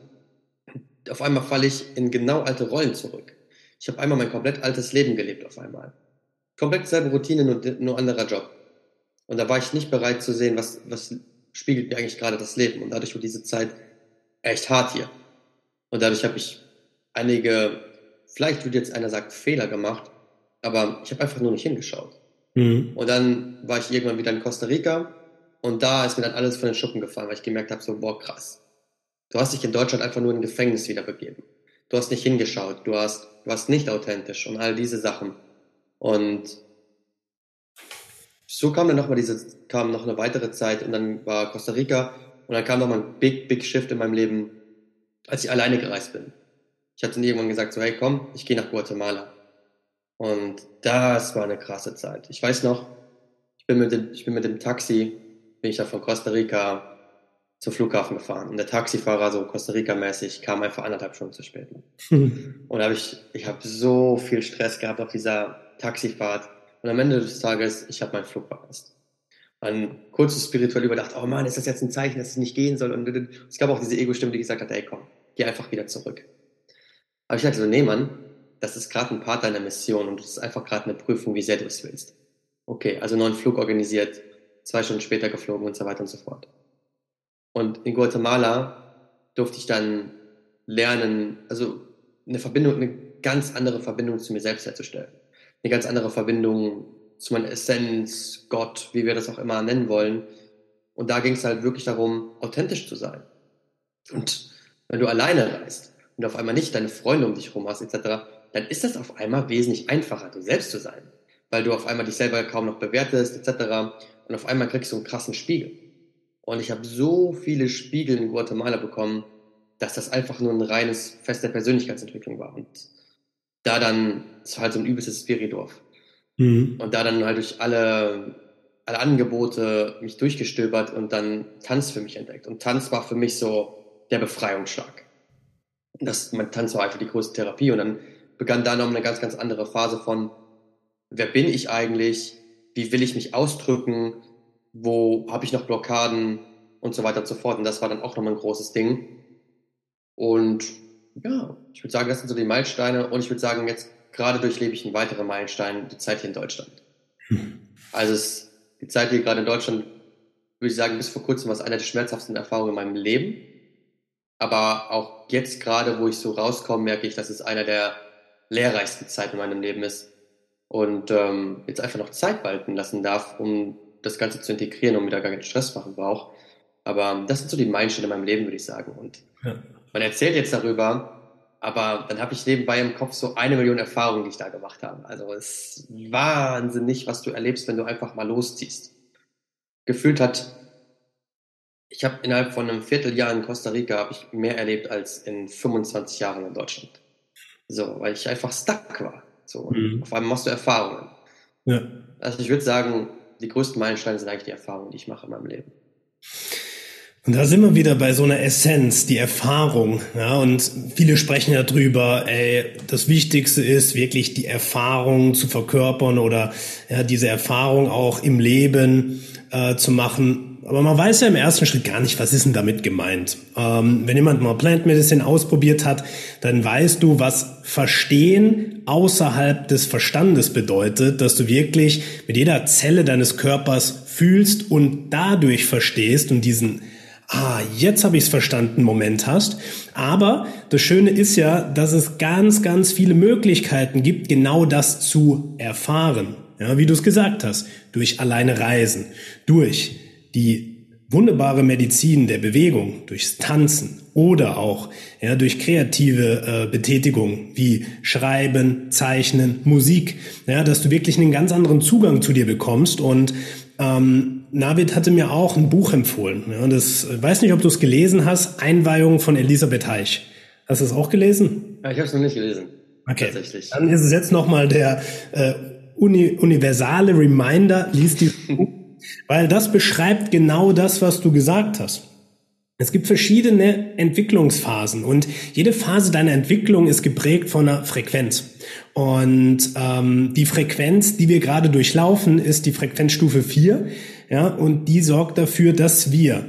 auf einmal falle ich in genau alte Rollen zurück. Ich habe einmal mein komplett altes Leben gelebt auf einmal komplett dieselbe Routine, nur, nur anderer Job. Und da war ich nicht bereit zu sehen, was, was spiegelt mir eigentlich gerade das Leben. Und dadurch wurde diese Zeit echt hart hier. Und dadurch habe ich einige, vielleicht würde jetzt einer sagen, Fehler gemacht, aber ich habe einfach nur nicht hingeschaut. Mhm. Und dann war ich irgendwann wieder in Costa Rica und da ist mir dann alles von den Schuppen gefallen, weil ich gemerkt habe, so, boah, krass. Du hast dich in Deutschland einfach nur in ein Gefängnis wieder begeben. Du hast nicht hingeschaut, du hast, du warst nicht authentisch und all diese Sachen. Und so kam dann nochmal diese, kam noch eine weitere Zeit und dann war Costa Rica und dann kam nochmal ein big, big Shift in meinem Leben, als ich alleine gereist bin. Ich hatte dann irgendwann gesagt, so hey komm, ich gehe nach Guatemala. Und das war eine krasse Zeit. Ich weiß noch, ich bin mit dem, ich bin mit dem Taxi, bin ich da von Costa Rica zum Flughafen gefahren. Und der Taxifahrer, so Costa Rica-mäßig, kam einfach anderthalb Stunden zu spät. Hm. Und habe ich, ich habe so viel Stress gehabt auf dieser Taxifahrt. Und am Ende des Tages, ich habe meinen Flug verpasst. Dann kurz spirituell überdacht, oh Mann, ist das jetzt ein Zeichen, dass es nicht gehen soll? Und es gab auch diese Ego-Stimme, die gesagt hat, ey komm, geh einfach wieder zurück. Aber ich dachte so, nee Mann, das ist gerade ein Part deiner Mission und das ist einfach gerade eine Prüfung, wie sehr du es willst. Okay, also neuen Flug organisiert, zwei Stunden später geflogen und so weiter und so fort. Und in Guatemala durfte ich dann lernen, also eine Verbindung, eine ganz andere Verbindung zu mir selbst herzustellen. Eine ganz andere Verbindung zu meiner Essenz, Gott, wie wir das auch immer nennen wollen. Und da ging es halt wirklich darum, authentisch zu sein. Und wenn du alleine reist und auf einmal nicht deine Freunde um dich herum hast, etc., dann ist das auf einmal wesentlich einfacher, du selbst zu sein. Weil du auf einmal dich selber kaum noch bewertest, etc. Und auf einmal kriegst du einen krassen Spiegel. Und ich habe so viele Spiegel in Guatemala bekommen, dass das einfach nur ein reines Fest der Persönlichkeitsentwicklung war. Und da dann, es war halt so ein übelstes Spiridorf. Mhm. Und da dann halt durch alle, alle Angebote mich durchgestöbert und dann Tanz für mich entdeckt. Und Tanz war für mich so der Befreiungsschlag. Das, mein Tanz war einfach die größte Therapie. Und dann begann da noch eine ganz, ganz andere Phase von, wer bin ich eigentlich? Wie will ich mich ausdrücken? wo habe ich noch Blockaden und so weiter und so fort. Und das war dann auch nochmal ein großes Ding. Und ja, ich würde sagen, das sind so die Meilensteine. Und ich würde sagen, jetzt gerade durchlebe ich einen weiteren Meilenstein, die Zeit hier in Deutschland. Hm. Also es, die Zeit hier gerade in Deutschland, würde ich sagen, bis vor kurzem war es eine der schmerzhaftesten Erfahrungen in meinem Leben. Aber auch jetzt gerade, wo ich so rauskomme, merke ich, dass es einer der lehrreichsten Zeiten in meinem Leben ist. Und ähm, jetzt einfach noch Zeit walten lassen darf, um das Ganze zu integrieren und mir da gar keinen Stress machen brauche. Aber das sind so die Meilensteine in meinem Leben, würde ich sagen. Und ja. man erzählt jetzt darüber, aber dann habe ich nebenbei im Kopf so eine Million Erfahrungen, die ich da gemacht habe. Also es ist wahnsinnig, was du erlebst, wenn du einfach mal losziehst. Gefühlt hat, ich habe innerhalb von einem Vierteljahr in Costa Rica habe ich mehr erlebt als in 25 Jahren in Deutschland. So, weil ich einfach stuck war. So, mhm. auf einmal machst du Erfahrungen. Ja. Also ich würde sagen, die größten Meilensteine sind eigentlich die Erfahrungen, die ich mache in meinem Leben. Und da sind wir wieder bei so einer Essenz, die Erfahrung. Ja, und viele sprechen ja drüber, ey, das Wichtigste ist wirklich die Erfahrung zu verkörpern oder ja, diese Erfahrung auch im Leben äh, zu machen. Aber man weiß ja im ersten Schritt gar nicht, was ist denn damit gemeint. Ähm, wenn jemand mal Plant Medicine ausprobiert hat, dann weißt du, was Verstehen außerhalb des Verstandes bedeutet, dass du wirklich mit jeder Zelle deines Körpers fühlst und dadurch verstehst und diesen Ah, jetzt habe ich es verstanden, Moment hast. Aber das Schöne ist ja, dass es ganz, ganz viele Möglichkeiten gibt, genau das zu erfahren. Ja, wie du es gesagt hast, durch alleine Reisen, durch die wunderbare Medizin der Bewegung, durchs Tanzen oder auch ja, durch kreative äh, Betätigung wie Schreiben, Zeichnen, Musik, ja, dass du wirklich einen ganz anderen Zugang zu dir bekommst. Und ähm, Navid hatte mir auch ein Buch empfohlen. Ja, das äh, weiß nicht, ob du es gelesen hast, Einweihung von Elisabeth Heich. Hast du es auch gelesen? Ja, ich habe es noch nicht gelesen. Okay. Tatsächlich. Dann ist es jetzt nochmal der äh, uni universale Reminder, liest dieses Buch weil das beschreibt genau das, was du gesagt hast. Es gibt verschiedene Entwicklungsphasen und jede Phase deiner Entwicklung ist geprägt von einer Frequenz. Und ähm, die Frequenz, die wir gerade durchlaufen, ist die Frequenzstufe 4. Ja, und die sorgt dafür, dass wir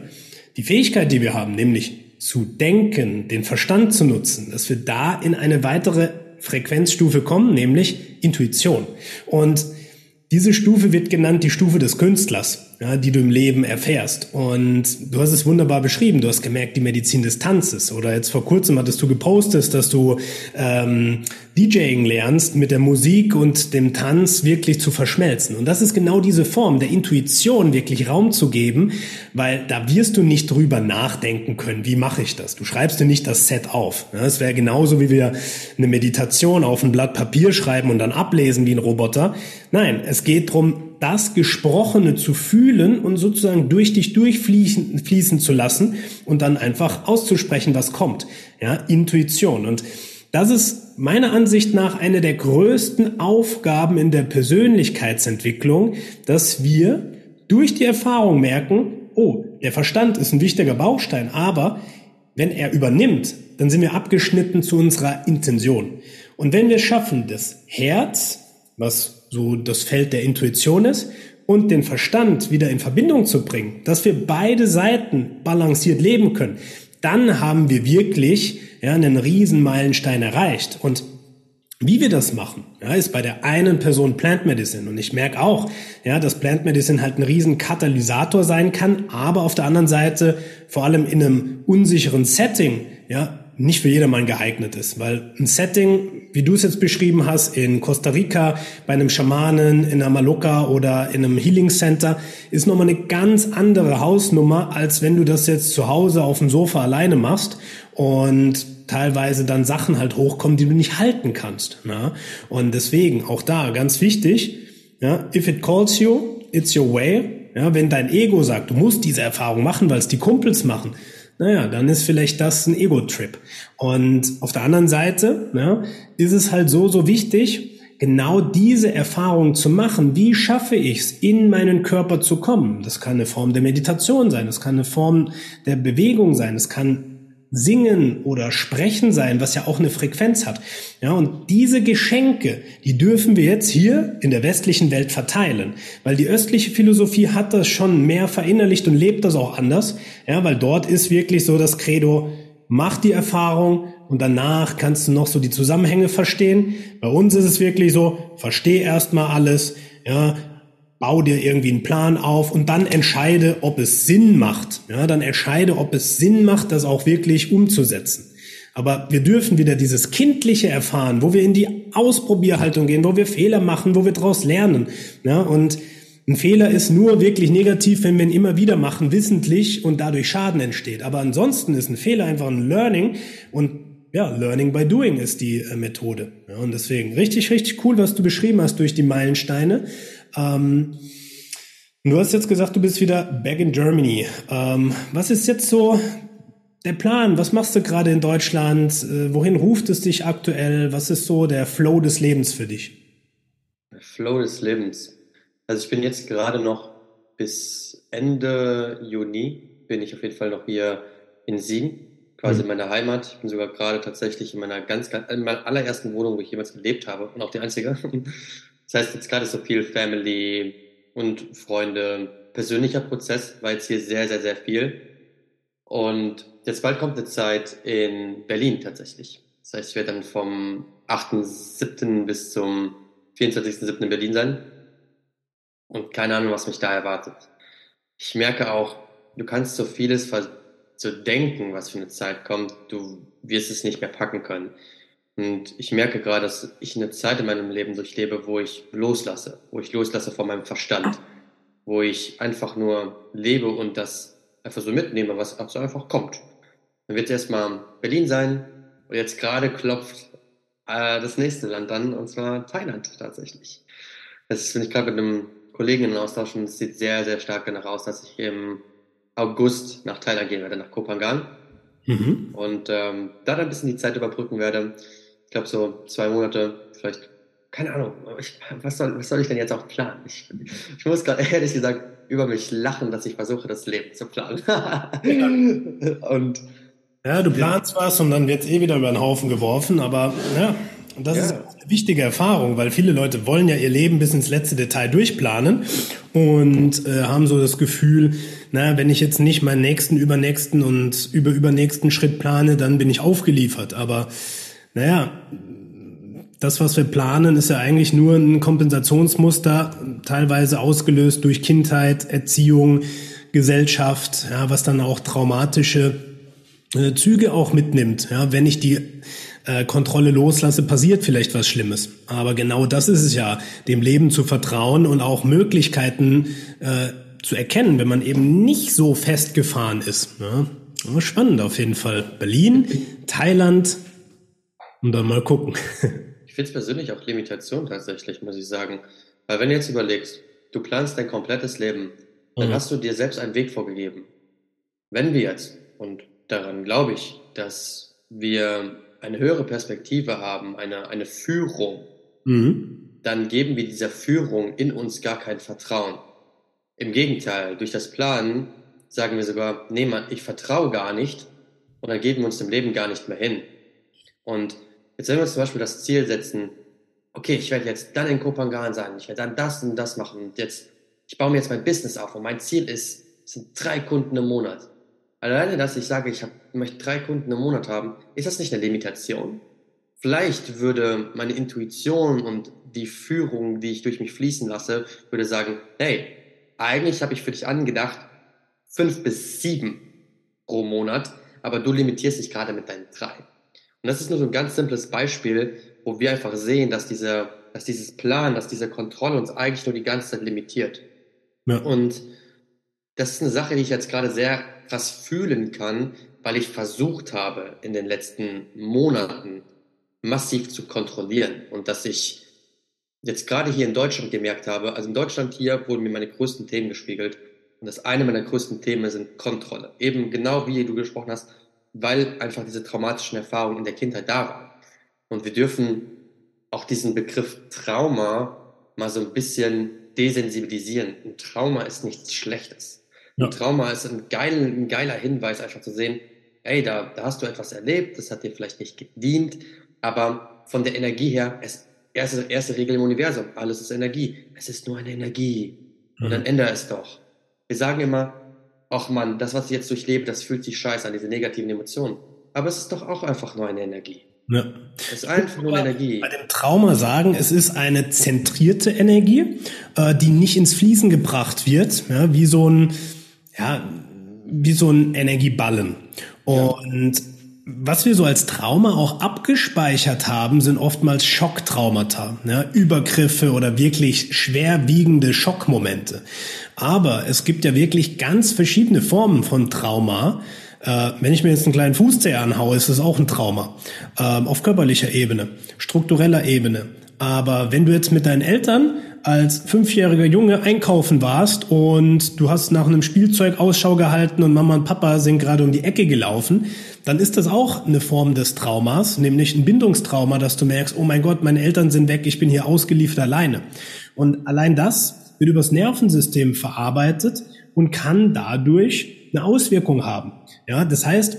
die Fähigkeit, die wir haben, nämlich zu denken, den Verstand zu nutzen, dass wir da in eine weitere Frequenzstufe kommen, nämlich Intuition. Und diese Stufe wird genannt die Stufe des Künstlers ja, die du im Leben erfährst. Und du hast es wunderbar beschrieben. Du hast gemerkt, die Medizin des Tanzes. Oder jetzt vor kurzem hattest du gepostet, dass du ähm, DJing lernst, mit der Musik und dem Tanz wirklich zu verschmelzen. Und das ist genau diese Form der Intuition, wirklich Raum zu geben, weil da wirst du nicht drüber nachdenken können, wie mache ich das? Du schreibst dir nicht das Set auf. Es wäre genauso, wie wir eine Meditation auf ein Blatt Papier schreiben und dann ablesen wie ein Roboter. Nein, es geht darum, das Gesprochene zu fühlen und sozusagen durch dich durchfließen fließen zu lassen und dann einfach auszusprechen, was kommt. Ja, Intuition. Und Das ist meiner Ansicht nach eine der größten Aufgaben in der Persönlichkeitsentwicklung, dass wir durch die Erfahrung merken, oh, der Verstand ist ein wichtiger Baustein, aber wenn er übernimmt, dann sind wir abgeschnitten zu unserer Intention. Und wenn wir schaffen, das Herz, was so das Feld der Intuition ist, und den Verstand wieder in Verbindung zu bringen, dass wir beide Seiten balanciert leben können, dann haben wir wirklich ja, einen riesen Meilenstein erreicht. Und wie wir das machen, ja, ist bei der einen Person Plant Medicine. Und ich merke auch, ja, dass Plant Medicine halt ein riesen Katalysator sein kann, aber auf der anderen Seite vor allem in einem unsicheren Setting, ja, nicht für jedermann geeignet ist, weil ein Setting, wie du es jetzt beschrieben hast, in Costa Rica, bei einem Schamanen, in einer Maloka oder in einem Healing Center, ist nochmal eine ganz andere Hausnummer, als wenn du das jetzt zu Hause auf dem Sofa alleine machst und teilweise dann Sachen halt hochkommen, die du nicht halten kannst. Na? Und deswegen auch da ganz wichtig, ja, if it calls you, it's your way. Ja, wenn dein Ego sagt, du musst diese Erfahrung machen, weil es die Kumpels machen, naja, dann ist vielleicht das ein Ego-Trip. Und auf der anderen Seite ja, ist es halt so, so wichtig, genau diese Erfahrung zu machen. Wie schaffe ich es, in meinen Körper zu kommen? Das kann eine Form der Meditation sein, das kann eine Form der Bewegung sein, es kann Singen oder Sprechen sein, was ja auch eine Frequenz hat. Ja, und diese Geschenke, die dürfen wir jetzt hier in der westlichen Welt verteilen, weil die östliche Philosophie hat das schon mehr verinnerlicht und lebt das auch anders. Ja, weil dort ist wirklich so das Credo, mach die Erfahrung und danach kannst du noch so die Zusammenhänge verstehen. Bei uns ist es wirklich so, versteh erstmal alles, ja, bau dir irgendwie einen Plan auf und dann entscheide, ob es Sinn macht. Ja, dann entscheide, ob es Sinn macht, das auch wirklich umzusetzen. Aber wir dürfen wieder dieses Kindliche erfahren, wo wir in die Ausprobierhaltung gehen, wo wir Fehler machen, wo wir daraus lernen. Ja, und ein Fehler ist nur wirklich negativ, wenn wir ihn immer wieder machen, wissentlich und dadurch Schaden entsteht. Aber ansonsten ist ein Fehler einfach ein Learning und ja, Learning by Doing ist die äh, Methode. Ja, und deswegen richtig, richtig cool, was du beschrieben hast durch die Meilensteine. Ähm, du hast jetzt gesagt, du bist wieder back in Germany. Ähm, was ist jetzt so der Plan? Was machst du gerade in Deutschland? Äh, wohin ruft es dich aktuell? Was ist so der Flow des Lebens für dich? Der Flow des Lebens. Also ich bin jetzt gerade noch bis Ende Juni bin ich auf jeden Fall noch hier in Siegen, quasi mhm. in meiner Heimat. Ich bin sogar gerade tatsächlich in meiner ganz, ganz in meiner allerersten Wohnung, wo ich jemals gelebt habe und auch die einzige. Das heißt, jetzt gerade so viel Family und Freunde, persönlicher Prozess war jetzt hier sehr, sehr, sehr viel. Und jetzt bald kommt eine Zeit in Berlin tatsächlich. Das heißt, ich werde dann vom 8.7. bis zum 24.7. in Berlin sein. Und keine Ahnung, was mich da erwartet. Ich merke auch, du kannst so vieles so denken, was für eine Zeit kommt. Du wirst es nicht mehr packen können. Und ich merke gerade, dass ich eine Zeit in meinem Leben durchlebe, wo ich loslasse, wo ich loslasse von meinem Verstand, wo ich einfach nur lebe und das einfach so mitnehme, was auch so einfach kommt. Dann wird es erstmal Berlin sein und jetzt gerade klopft äh, das nächste Land an und zwar Thailand tatsächlich. Das bin ich gerade mit einem Kollegen in Austausch und es sieht sehr, sehr stark danach aus, dass ich im August nach Thailand gehen werde, nach Kopangan. Mhm. Und ähm, da dann ein bisschen die Zeit überbrücken werde glaube so zwei Monate, vielleicht, keine Ahnung, ich, was, soll, was soll ich denn jetzt auch planen? Ich, ich muss gerade ehrlich gesagt über mich lachen, dass ich versuche, das Leben zu planen. und ja, du planst was und dann wird es eh wieder über den Haufen geworfen, aber ja, das ja. ist eine wichtige Erfahrung, weil viele Leute wollen ja ihr Leben bis ins letzte Detail durchplanen und äh, haben so das Gefühl, na, wenn ich jetzt nicht meinen nächsten, übernächsten und über übernächsten Schritt plane, dann bin ich aufgeliefert. Aber naja, das, was wir planen, ist ja eigentlich nur ein Kompensationsmuster, teilweise ausgelöst durch Kindheit, Erziehung, Gesellschaft, ja, was dann auch traumatische äh, Züge auch mitnimmt. Ja, wenn ich die äh, Kontrolle loslasse, passiert vielleicht was Schlimmes. Aber genau das ist es ja, dem Leben zu vertrauen und auch Möglichkeiten äh, zu erkennen, wenn man eben nicht so festgefahren ist. Ja. Spannend auf jeden Fall. Berlin, Thailand, und dann mal gucken. ich finde es persönlich auch Limitation tatsächlich, muss ich sagen. Weil wenn du jetzt überlegst, du planst dein komplettes Leben, dann mhm. hast du dir selbst einen Weg vorgegeben. Wenn wir jetzt, und daran glaube ich, dass wir eine höhere Perspektive haben, eine, eine Führung, mhm. dann geben wir dieser Führung in uns gar kein Vertrauen. Im Gegenteil, durch das Planen sagen wir sogar, nee Mann, ich vertraue gar nicht und dann geben wir uns dem Leben gar nicht mehr hin. Und jetzt wenn wir uns zum Beispiel das Ziel setzen, okay, ich werde jetzt dann in Kopangan sein, ich werde dann das und das machen und jetzt, ich baue mir jetzt mein Business auf und mein Ziel ist, sind drei Kunden im Monat. Alleine, dass ich sage, ich hab, möchte drei Kunden im Monat haben, ist das nicht eine Limitation? Vielleicht würde meine Intuition und die Führung, die ich durch mich fließen lasse, würde sagen, hey, eigentlich habe ich für dich angedacht, fünf bis sieben pro Monat, aber du limitierst dich gerade mit deinen drei. Und das ist nur so ein ganz simples Beispiel, wo wir einfach sehen, dass, diese, dass dieses Plan, dass diese Kontrolle uns eigentlich nur die ganze Zeit limitiert. Ja. Und das ist eine Sache, die ich jetzt gerade sehr krass fühlen kann, weil ich versucht habe, in den letzten Monaten massiv zu kontrollieren und dass ich jetzt gerade hier in Deutschland gemerkt habe, also in Deutschland hier wurden mir meine größten Themen gespiegelt und das eine meiner größten Themen sind Kontrolle. Eben genau wie du gesprochen hast, weil einfach diese traumatischen Erfahrungen in der Kindheit da waren. Und wir dürfen auch diesen Begriff Trauma mal so ein bisschen desensibilisieren. Ein Trauma ist nichts Schlechtes. Ja. Ein Trauma ist ein, geil, ein geiler Hinweis, einfach zu sehen, hey, da, da hast du etwas erlebt, das hat dir vielleicht nicht gedient, aber von der Energie her, es, erste, erste Regel im Universum, alles ist Energie. Es ist nur eine Energie. Und dann mhm. ändere es doch. Wir sagen immer, ach man, das, was ich jetzt durchlebe, das fühlt sich scheiße an, diese negativen Emotionen. Aber es ist doch auch einfach nur eine Energie. Ja. Es ist einfach nur eine Energie. Bei dem Trauma sagen, es ist eine zentrierte Energie, äh, die nicht ins Fließen gebracht wird, ja, wie so ein, ja, wie so ein Energieballen. Und ja. Was wir so als Trauma auch abgespeichert haben, sind oftmals Schocktraumata, ja, Übergriffe oder wirklich schwerwiegende Schockmomente. Aber es gibt ja wirklich ganz verschiedene Formen von Trauma. Äh, wenn ich mir jetzt einen kleinen Fußzeh anhaue, ist das auch ein Trauma. Ähm, auf körperlicher Ebene, struktureller Ebene. Aber wenn du jetzt mit deinen Eltern als fünfjähriger Junge einkaufen warst und du hast nach einem Spielzeug Ausschau gehalten und Mama und Papa sind gerade um die Ecke gelaufen, dann ist das auch eine Form des Traumas, nämlich ein Bindungstrauma, dass du merkst, oh mein Gott, meine Eltern sind weg, ich bin hier ausgeliefert alleine. Und allein das wird übers Nervensystem verarbeitet und kann dadurch eine Auswirkung haben. Ja, das heißt,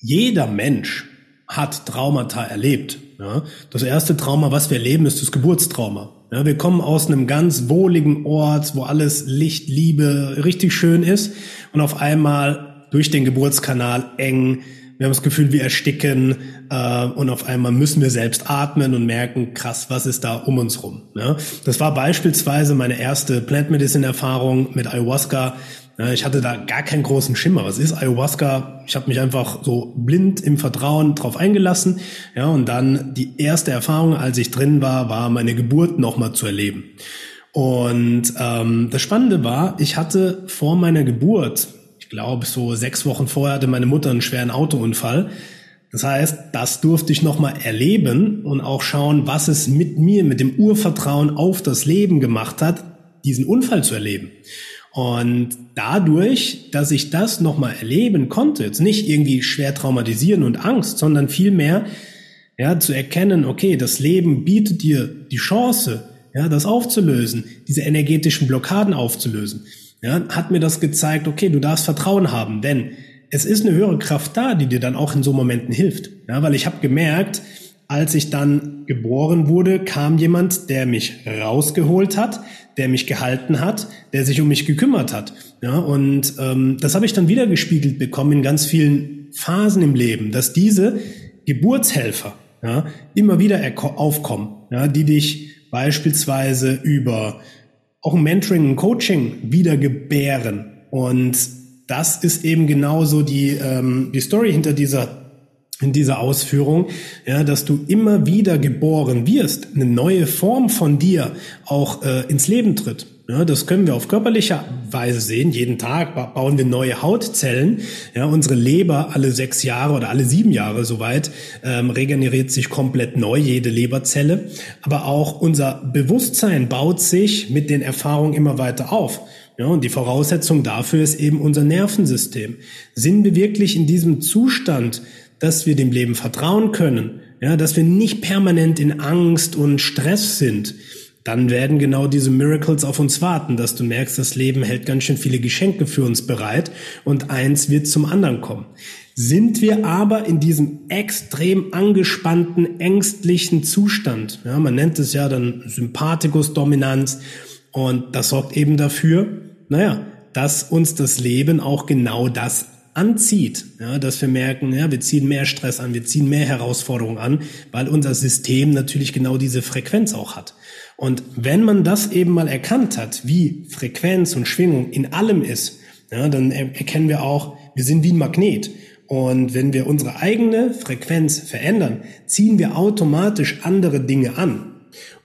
jeder Mensch hat Traumata erlebt. Ja, das erste Trauma, was wir erleben, ist das Geburtstrauma. Ja, wir kommen aus einem ganz wohligen Ort, wo alles Licht, Liebe richtig schön ist und auf einmal durch den Geburtskanal eng. Wir haben das Gefühl, wir ersticken äh, und auf einmal müssen wir selbst atmen und merken, krass, was ist da um uns rum. Ja, das war beispielsweise meine erste Plant Medicine Erfahrung mit Ayahuasca. Ich hatte da gar keinen großen Schimmer. Was ist Ayahuasca? Ich habe mich einfach so blind im Vertrauen drauf eingelassen. Ja, und dann die erste Erfahrung, als ich drin war, war meine Geburt nochmal zu erleben. Und ähm, das Spannende war, ich hatte vor meiner Geburt, ich glaube so sechs Wochen vorher hatte meine Mutter einen schweren Autounfall. Das heißt, das durfte ich nochmal erleben und auch schauen, was es mit mir, mit dem Urvertrauen auf das Leben gemacht hat, diesen Unfall zu erleben. Und dadurch, dass ich das nochmal erleben konnte, jetzt nicht irgendwie schwer traumatisieren und Angst, sondern vielmehr ja, zu erkennen, okay, das Leben bietet dir die Chance, ja, das aufzulösen, diese energetischen Blockaden aufzulösen. Ja, hat mir das gezeigt, okay, du darfst Vertrauen haben, denn es ist eine höhere Kraft da, die dir dann auch in so Momenten hilft. Ja, weil ich habe gemerkt, als ich dann geboren wurde, kam jemand, der mich rausgeholt hat, der mich gehalten hat, der sich um mich gekümmert hat. Ja, und ähm, das habe ich dann wieder gespiegelt bekommen in ganz vielen Phasen im Leben, dass diese Geburtshelfer ja, immer wieder aufkommen, ja, die dich beispielsweise über auch ein Mentoring, ein Coaching wieder gebären. Und das ist eben genauso die, ähm, die Story hinter dieser in dieser Ausführung, ja, dass du immer wieder geboren wirst, eine neue Form von dir auch äh, ins Leben tritt. Ja, das können wir auf körperlicher Weise sehen. Jeden Tag bauen wir neue Hautzellen. Ja, unsere Leber alle sechs Jahre oder alle sieben Jahre soweit ähm, regeneriert sich komplett neu, jede Leberzelle. Aber auch unser Bewusstsein baut sich mit den Erfahrungen immer weiter auf. Ja, und die Voraussetzung dafür ist eben unser Nervensystem. Sind wir wirklich in diesem Zustand dass wir dem Leben vertrauen können, ja, dass wir nicht permanent in Angst und Stress sind, dann werden genau diese Miracles auf uns warten, dass du merkst, das Leben hält ganz schön viele Geschenke für uns bereit und eins wird zum anderen kommen. Sind wir aber in diesem extrem angespannten, ängstlichen Zustand, ja, man nennt es ja dann Sympathikus-Dominanz und das sorgt eben dafür, naja, dass uns das Leben auch genau das anzieht, ja, dass wir merken, ja, wir ziehen mehr Stress an, wir ziehen mehr Herausforderungen an, weil unser System natürlich genau diese Frequenz auch hat. Und wenn man das eben mal erkannt hat, wie Frequenz und Schwingung in allem ist, ja, dann erkennen wir auch, wir sind wie ein Magnet. Und wenn wir unsere eigene Frequenz verändern, ziehen wir automatisch andere Dinge an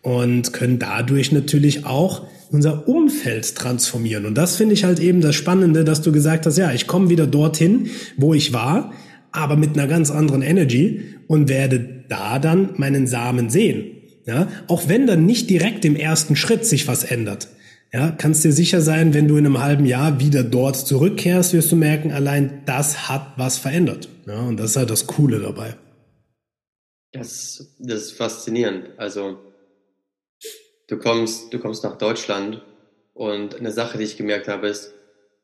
und können dadurch natürlich auch unser Umfeld transformieren. Und das finde ich halt eben das Spannende, dass du gesagt hast, ja, ich komme wieder dorthin, wo ich war, aber mit einer ganz anderen Energy und werde da dann meinen Samen sehen. Ja, auch wenn dann nicht direkt im ersten Schritt sich was ändert. Ja, kannst dir sicher sein, wenn du in einem halben Jahr wieder dort zurückkehrst, wirst du merken, allein das hat was verändert. Ja, und das ist halt das Coole dabei. Das, das ist faszinierend. Also, du kommst, du kommst nach Deutschland und eine Sache, die ich gemerkt habe, ist,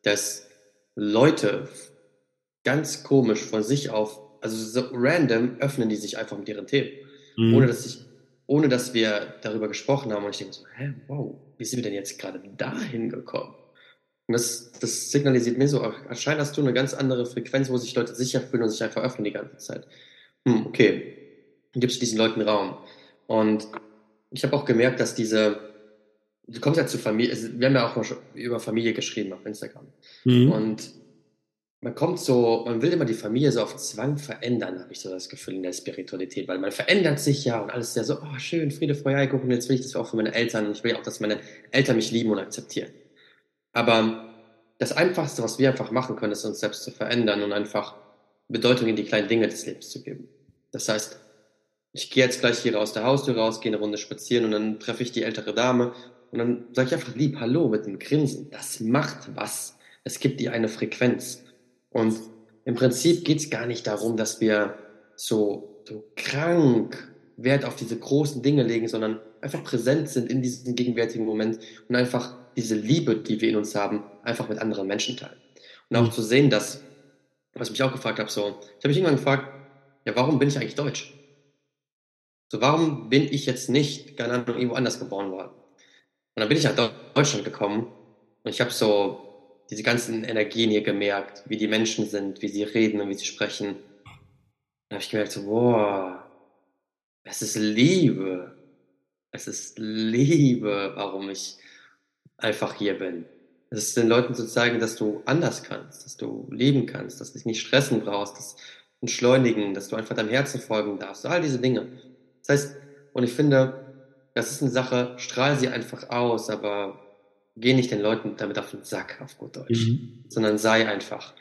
dass Leute ganz komisch von sich auf, also so random öffnen die sich einfach mit ihren Themen, mhm. ohne dass ich ohne dass wir darüber gesprochen haben. Und ich denke so, hä, wow, wie sind wir denn jetzt gerade dahin gekommen? Und das, das signalisiert mir so, anscheinend hast du eine ganz andere Frequenz, wo sich Leute sicher fühlen und sich einfach öffnen die ganze Zeit. Hm, okay, dann gibst du diesen Leuten Raum. Und ich habe auch gemerkt, dass diese, du kommst ja zu Familie, wir haben ja auch mal über Familie geschrieben auf Instagram. Mhm. Und man kommt so, man will immer die Familie so auf Zwang verändern, habe ich so das Gefühl in der Spiritualität, weil man verändert sich ja und alles ist ja so, oh schön, Friede, Freude, Eierkuchen, jetzt will ich das auch für meine Eltern und ich will auch, dass meine Eltern mich lieben und akzeptieren. Aber das Einfachste, was wir einfach machen können, ist uns selbst zu verändern und einfach Bedeutung in die kleinen Dinge des Lebens zu geben. Das heißt, ich gehe jetzt gleich hier aus der Haustür raus, gehe eine Runde spazieren und dann treffe ich die ältere Dame und dann sage ich einfach lieb Hallo mit einem Grinsen. Das macht was. Es gibt dir eine Frequenz. Und im Prinzip geht es gar nicht darum, dass wir so, so krank Wert auf diese großen Dinge legen, sondern einfach präsent sind in diesem gegenwärtigen Moment und einfach diese Liebe, die wir in uns haben, einfach mit anderen Menschen teilen. Und auch mhm. zu sehen, dass, was ich mich auch gefragt habe, so, ich habe mich irgendwann gefragt, ja, warum bin ich eigentlich deutsch? So, warum bin ich jetzt nicht, keine Ahnung, irgendwo anders geboren worden? Und dann bin ich nach Deutschland gekommen und ich habe so diese ganzen Energien hier gemerkt, wie die Menschen sind, wie sie reden und wie sie sprechen. Da habe ich gemerkt, so, boah, es ist Liebe. Es ist Liebe, warum ich einfach hier bin. Es ist den Leuten zu zeigen, dass du anders kannst, dass du leben kannst, dass du dich nicht stressen brauchst, das entschleunigen, dass du einfach deinem Herzen folgen darfst, all diese Dinge. Das heißt, und ich finde, das ist eine Sache, strahl sie einfach aus, aber geh nicht den Leuten damit auf den Sack, auf gut Deutsch, mhm. sondern sei einfach.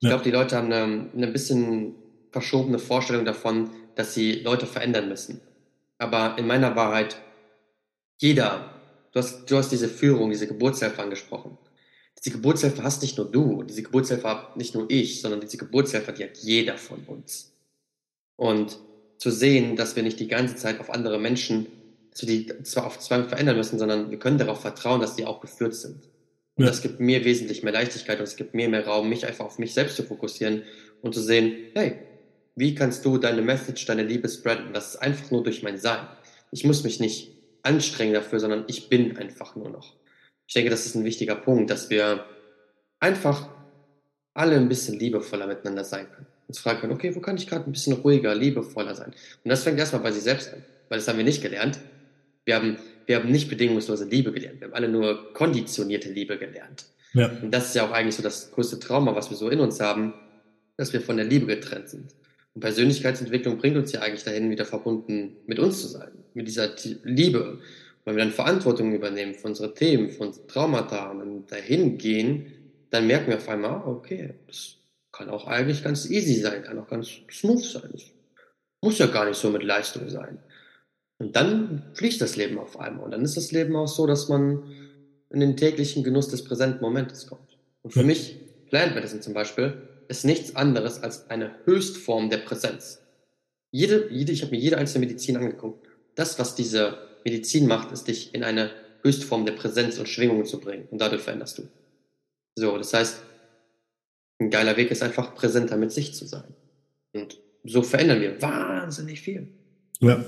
Ich ja. glaube, die Leute haben eine, eine bisschen verschobene Vorstellung davon, dass sie Leute verändern müssen. Aber in meiner Wahrheit, jeder, du hast, du hast diese Führung, diese Geburtshilfe angesprochen. Diese Geburtshilfe hast nicht nur du, diese Geburtshilfe hat nicht nur ich, sondern diese Geburtshilfe, die hat jeder von uns. Und zu sehen, dass wir nicht die ganze Zeit auf andere Menschen dass wir die zwar auf Zwang verändern müssen, sondern wir können darauf vertrauen, dass die auch geführt sind. Und ja. das gibt mir wesentlich mehr Leichtigkeit und es gibt mir mehr Raum, mich einfach auf mich selbst zu fokussieren und zu sehen, hey, wie kannst du deine Message, deine Liebe spreaden? Das ist einfach nur durch mein Sein. Ich muss mich nicht anstrengen dafür, sondern ich bin einfach nur noch. Ich denke, das ist ein wichtiger Punkt, dass wir einfach alle ein bisschen liebevoller miteinander sein können. Uns fragen können, okay, wo kann ich gerade ein bisschen ruhiger, liebevoller sein? Und das fängt erstmal bei sich selbst an, weil das haben wir nicht gelernt. Wir haben, wir haben nicht bedingungslose Liebe gelernt. Wir haben alle nur konditionierte Liebe gelernt. Ja. Und das ist ja auch eigentlich so das größte Trauma, was wir so in uns haben, dass wir von der Liebe getrennt sind. Und Persönlichkeitsentwicklung bringt uns ja eigentlich dahin, wieder verbunden mit uns zu sein, mit dieser Liebe. Wenn wir dann Verantwortung übernehmen für unsere Themen, für unsere Traumata und dann dahin gehen, dann merken wir auf einmal, okay, das kann auch eigentlich ganz easy sein, kann auch ganz smooth sein. Das muss ja gar nicht so mit Leistung sein. Und dann fliegt das Leben auf einmal. Und dann ist das Leben auch so, dass man in den täglichen Genuss des präsenten Momentes kommt. Und für mich, Plant Medicine zum Beispiel, ist nichts anderes als eine Höchstform der Präsenz. Jede, jede, ich habe mir jede einzelne Medizin angeguckt. Das, was diese Medizin macht, ist dich in eine Höchstform der Präsenz und Schwingungen zu bringen. Und dadurch veränderst du. So, das heißt, ein geiler Weg ist einfach präsenter mit sich zu sein. Und so verändern wir wahnsinnig viel. Ja.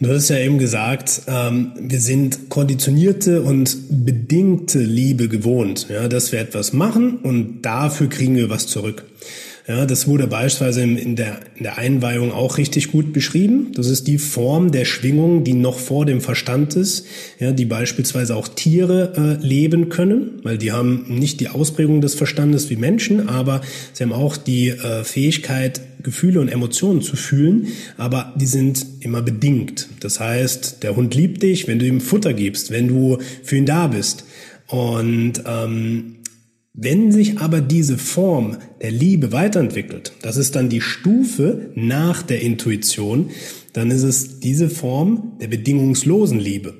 Du hast ja eben gesagt, ähm, wir sind konditionierte und bedingte Liebe gewohnt, ja, dass wir etwas machen und dafür kriegen wir was zurück. Ja, das wurde beispielsweise in der, in der Einweihung auch richtig gut beschrieben. Das ist die Form der Schwingung, die noch vor dem Verstand ist, ja, die beispielsweise auch Tiere äh, leben können, weil die haben nicht die Ausprägung des Verstandes wie Menschen, aber sie haben auch die äh, Fähigkeit, Gefühle und Emotionen zu fühlen, aber die sind immer bedingt. Das heißt, der Hund liebt dich, wenn du ihm Futter gibst, wenn du für ihn da bist. Und ähm, wenn sich aber diese Form der Liebe weiterentwickelt, das ist dann die Stufe nach der Intuition, dann ist es diese Form der bedingungslosen Liebe,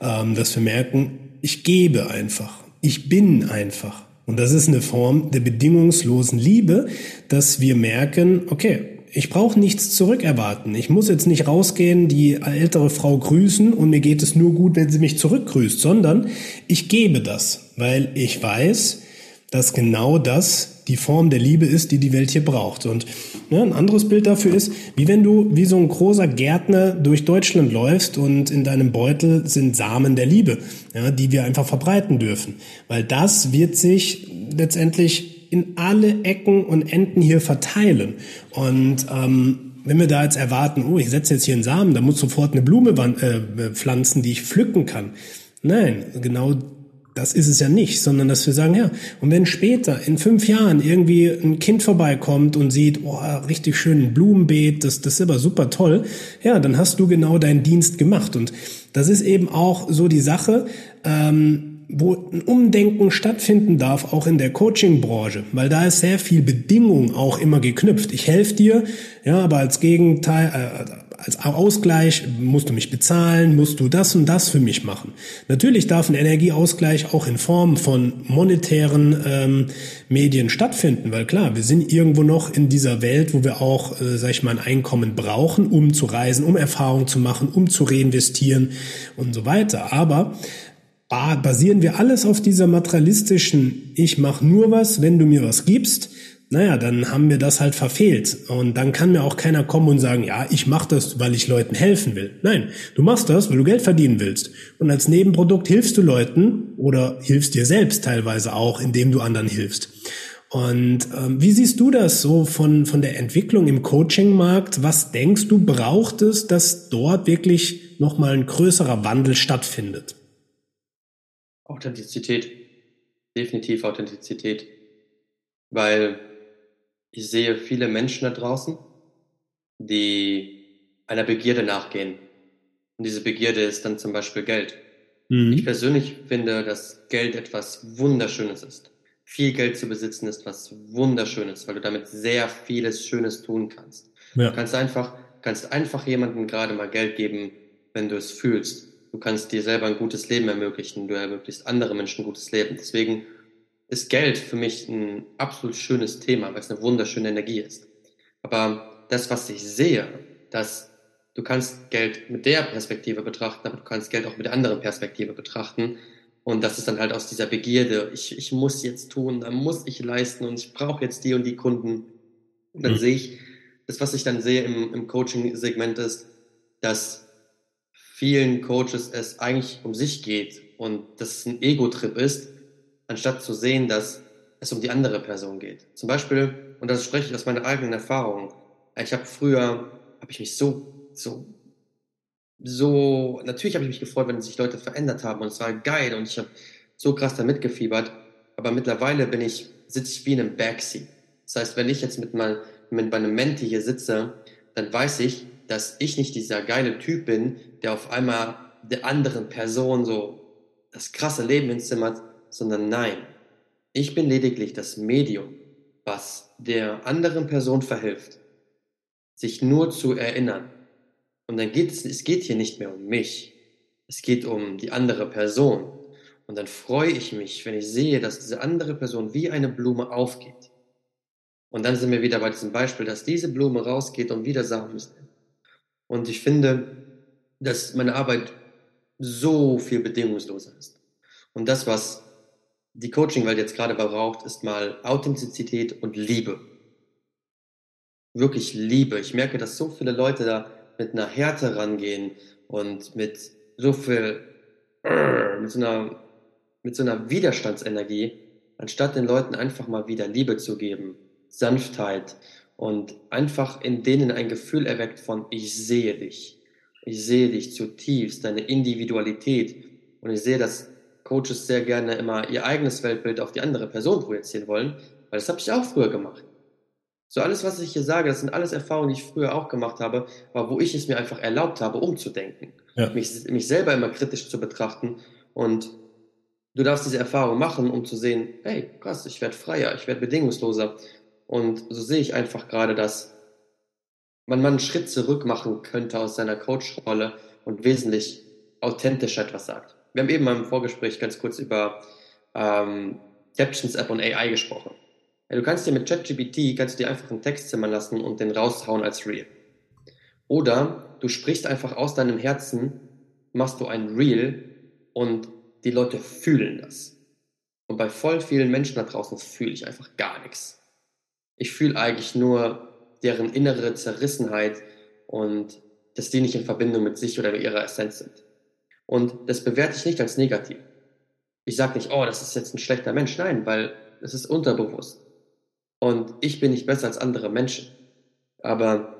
ähm, dass wir merken, ich gebe einfach, ich bin einfach. Und das ist eine Form der bedingungslosen Liebe, dass wir merken, okay, ich brauche nichts zurückerwarten. Ich muss jetzt nicht rausgehen, die ältere Frau grüßen und mir geht es nur gut, wenn sie mich zurückgrüßt, sondern ich gebe das, weil ich weiß, dass genau das die Form der Liebe ist, die die Welt hier braucht. Und ja, ein anderes Bild dafür ist, wie wenn du wie so ein großer Gärtner durch Deutschland läufst und in deinem Beutel sind Samen der Liebe, ja, die wir einfach verbreiten dürfen. Weil das wird sich letztendlich in alle Ecken und Enden hier verteilen. Und ähm, wenn wir da jetzt erwarten, oh, ich setze jetzt hier einen Samen, da muss sofort eine Blume äh, pflanzen, die ich pflücken kann. Nein, genau das ist es ja nicht, sondern dass wir sagen, ja, und wenn später in fünf Jahren irgendwie ein Kind vorbeikommt und sieht, oh, richtig schön ein Blumenbeet, das, das ist aber super toll, ja, dann hast du genau deinen Dienst gemacht. Und das ist eben auch so die Sache, ähm, wo ein Umdenken stattfinden darf, auch in der Coaching-Branche, weil da ist sehr viel Bedingung auch immer geknüpft. Ich helfe dir, ja, aber als Gegenteil, äh, als Ausgleich musst du mich bezahlen, musst du das und das für mich machen. Natürlich darf ein Energieausgleich auch in Form von monetären ähm, Medien stattfinden, weil klar, wir sind irgendwo noch in dieser Welt, wo wir auch, äh, sag ich mal, ein Einkommen brauchen, um zu reisen, um Erfahrung zu machen, um zu reinvestieren und so weiter. Aber basieren wir alles auf dieser materialistischen, ich mache nur was, wenn du mir was gibst, naja, dann haben wir das halt verfehlt. Und dann kann mir auch keiner kommen und sagen, ja, ich mache das, weil ich Leuten helfen will. Nein, du machst das, weil du Geld verdienen willst. Und als Nebenprodukt hilfst du Leuten oder hilfst dir selbst teilweise auch, indem du anderen hilfst. Und ähm, wie siehst du das so von, von der Entwicklung im Coaching-Markt? Was denkst du, braucht es, dass dort wirklich nochmal ein größerer Wandel stattfindet? Authentizität. Definitiv Authentizität. Weil ich sehe viele Menschen da draußen, die einer Begierde nachgehen. Und diese Begierde ist dann zum Beispiel Geld. Mhm. Ich persönlich finde, dass Geld etwas Wunderschönes ist. Viel Geld zu besitzen ist was Wunderschönes, weil du damit sehr vieles Schönes tun kannst. Ja. Du kannst einfach, kannst einfach jemandem gerade mal Geld geben, wenn du es fühlst. Du kannst dir selber ein gutes Leben ermöglichen. Du ermöglichst andere Menschen ein gutes Leben. Deswegen ist Geld für mich ein absolut schönes Thema, weil es eine wunderschöne Energie ist. Aber das, was ich sehe, dass du kannst Geld mit der Perspektive betrachten, aber du kannst Geld auch mit der anderen Perspektive betrachten. Und das ist dann halt aus dieser Begierde, ich, ich muss jetzt tun, da muss ich leisten und ich brauche jetzt die und die Kunden. Und dann mhm. sehe ich, das, was ich dann sehe im, im Coaching-Segment ist, dass vielen Coaches es eigentlich um sich geht und dass es ein Ego-Trip ist anstatt zu sehen, dass es um die andere Person geht. Zum Beispiel, und das spreche ich aus meiner eigenen Erfahrung, ich habe früher, habe ich mich so, so, so, natürlich habe ich mich gefreut, wenn sich Leute verändert haben und es war geil und ich habe so krass da mitgefiebert, aber mittlerweile bin ich, sitze ich wie in einem Backseat. Das heißt, wenn ich jetzt mit, mein, mit meinem Menti hier sitze, dann weiß ich, dass ich nicht dieser geile Typ bin, der auf einmal der anderen Person so das krasse Leben inzimmert, sondern nein, ich bin lediglich das Medium, was der anderen Person verhilft, sich nur zu erinnern. Und dann geht es, es geht hier nicht mehr um mich. Es geht um die andere Person. Und dann freue ich mich, wenn ich sehe, dass diese andere Person wie eine Blume aufgeht. Und dann sind wir wieder bei diesem Beispiel, dass diese Blume rausgeht und wieder Samen ist. Und ich finde, dass meine Arbeit so viel bedingungsloser ist. Und das, was die Coaching-Welt jetzt gerade braucht, ist mal Authentizität und Liebe. Wirklich Liebe. Ich merke, dass so viele Leute da mit einer Härte rangehen und mit so viel, mit so einer, mit so einer Widerstandsenergie, anstatt den Leuten einfach mal wieder Liebe zu geben, Sanftheit und einfach in denen ein Gefühl erweckt von, ich sehe dich. Ich sehe dich zutiefst, deine Individualität. Und ich sehe, dass Coaches sehr gerne immer ihr eigenes Weltbild auf die andere Person projizieren wollen, weil das habe ich auch früher gemacht. So alles, was ich hier sage, das sind alles Erfahrungen, die ich früher auch gemacht habe, aber wo ich es mir einfach erlaubt habe, umzudenken. Ja. Mich, mich selber immer kritisch zu betrachten. Und du darfst diese Erfahrung machen, um zu sehen, hey, krass, ich werde freier, ich werde bedingungsloser. Und so sehe ich einfach gerade, dass man mal einen Schritt zurück machen könnte aus seiner Coach-Rolle und wesentlich authentischer etwas sagt. Wir haben eben mal im Vorgespräch ganz kurz über ähm, Captions App und AI gesprochen. Ja, du kannst dir mit ChatGPT kannst du dir einfach einen Text zimmern lassen und den raushauen als Reel. Oder du sprichst einfach aus deinem Herzen, machst du ein Reel und die Leute fühlen das. Und bei voll vielen Menschen da draußen fühle ich einfach gar nichts. Ich fühle eigentlich nur deren innere Zerrissenheit und dass die nicht in Verbindung mit sich oder mit ihrer Essenz sind. Und das bewerte ich nicht als negativ. Ich sage nicht, oh, das ist jetzt ein schlechter Mensch. Nein, weil es ist unterbewusst. Und ich bin nicht besser als andere Menschen. Aber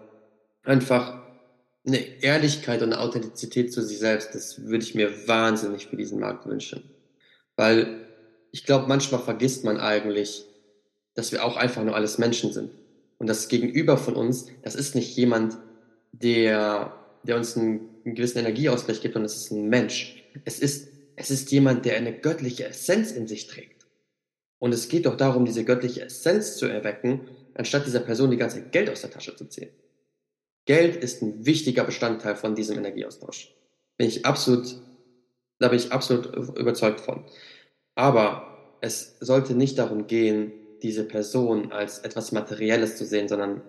einfach eine Ehrlichkeit und eine Authentizität zu sich selbst, das würde ich mir wahnsinnig für diesen Markt wünschen. Weil ich glaube, manchmal vergisst man eigentlich, dass wir auch einfach nur alles Menschen sind. Und das Gegenüber von uns, das ist nicht jemand, der, der uns einen, einen gewissen Energieausgleich gibt, sondern es ist ein Mensch. Es ist, es ist jemand, der eine göttliche Essenz in sich trägt. Und es geht doch darum, diese göttliche Essenz zu erwecken, anstatt dieser Person die ganze Geld aus der Tasche zu ziehen. Geld ist ein wichtiger Bestandteil von diesem Energieaustausch. Bin ich absolut, da bin ich absolut überzeugt von. Aber es sollte nicht darum gehen, diese Person als etwas Materielles zu sehen, sondern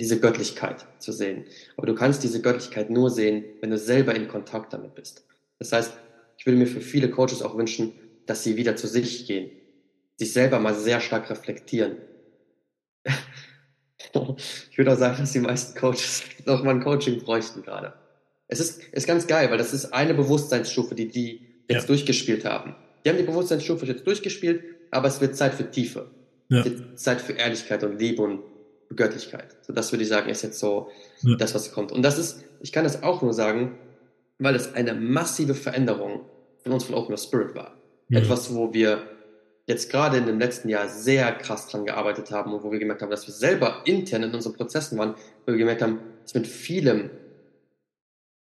diese Göttlichkeit zu sehen. Aber du kannst diese Göttlichkeit nur sehen, wenn du selber in Kontakt damit bist. Das heißt, ich würde mir für viele Coaches auch wünschen, dass sie wieder zu sich gehen, sich selber mal sehr stark reflektieren. ich würde auch sagen, dass die meisten Coaches noch mal ein Coaching bräuchten gerade. Es ist, ist ganz geil, weil das ist eine Bewusstseinsstufe, die die jetzt ja. durchgespielt haben. Die haben die Bewusstseinsstufe jetzt durchgespielt aber es wird Zeit für Tiefe. Ja. Zeit für Ehrlichkeit und Liebe und Göttlichkeit. So, das würde ich sagen, ist jetzt so ja. das, was kommt. Und das ist, ich kann das auch nur sagen, weil es eine massive Veränderung von uns von Open Spirit war. Ja. Etwas, wo wir jetzt gerade in dem letzten Jahr sehr krass dran gearbeitet haben und wo wir gemerkt haben, dass wir selber intern in unseren Prozessen waren, wo wir gemerkt haben, dass mit vielem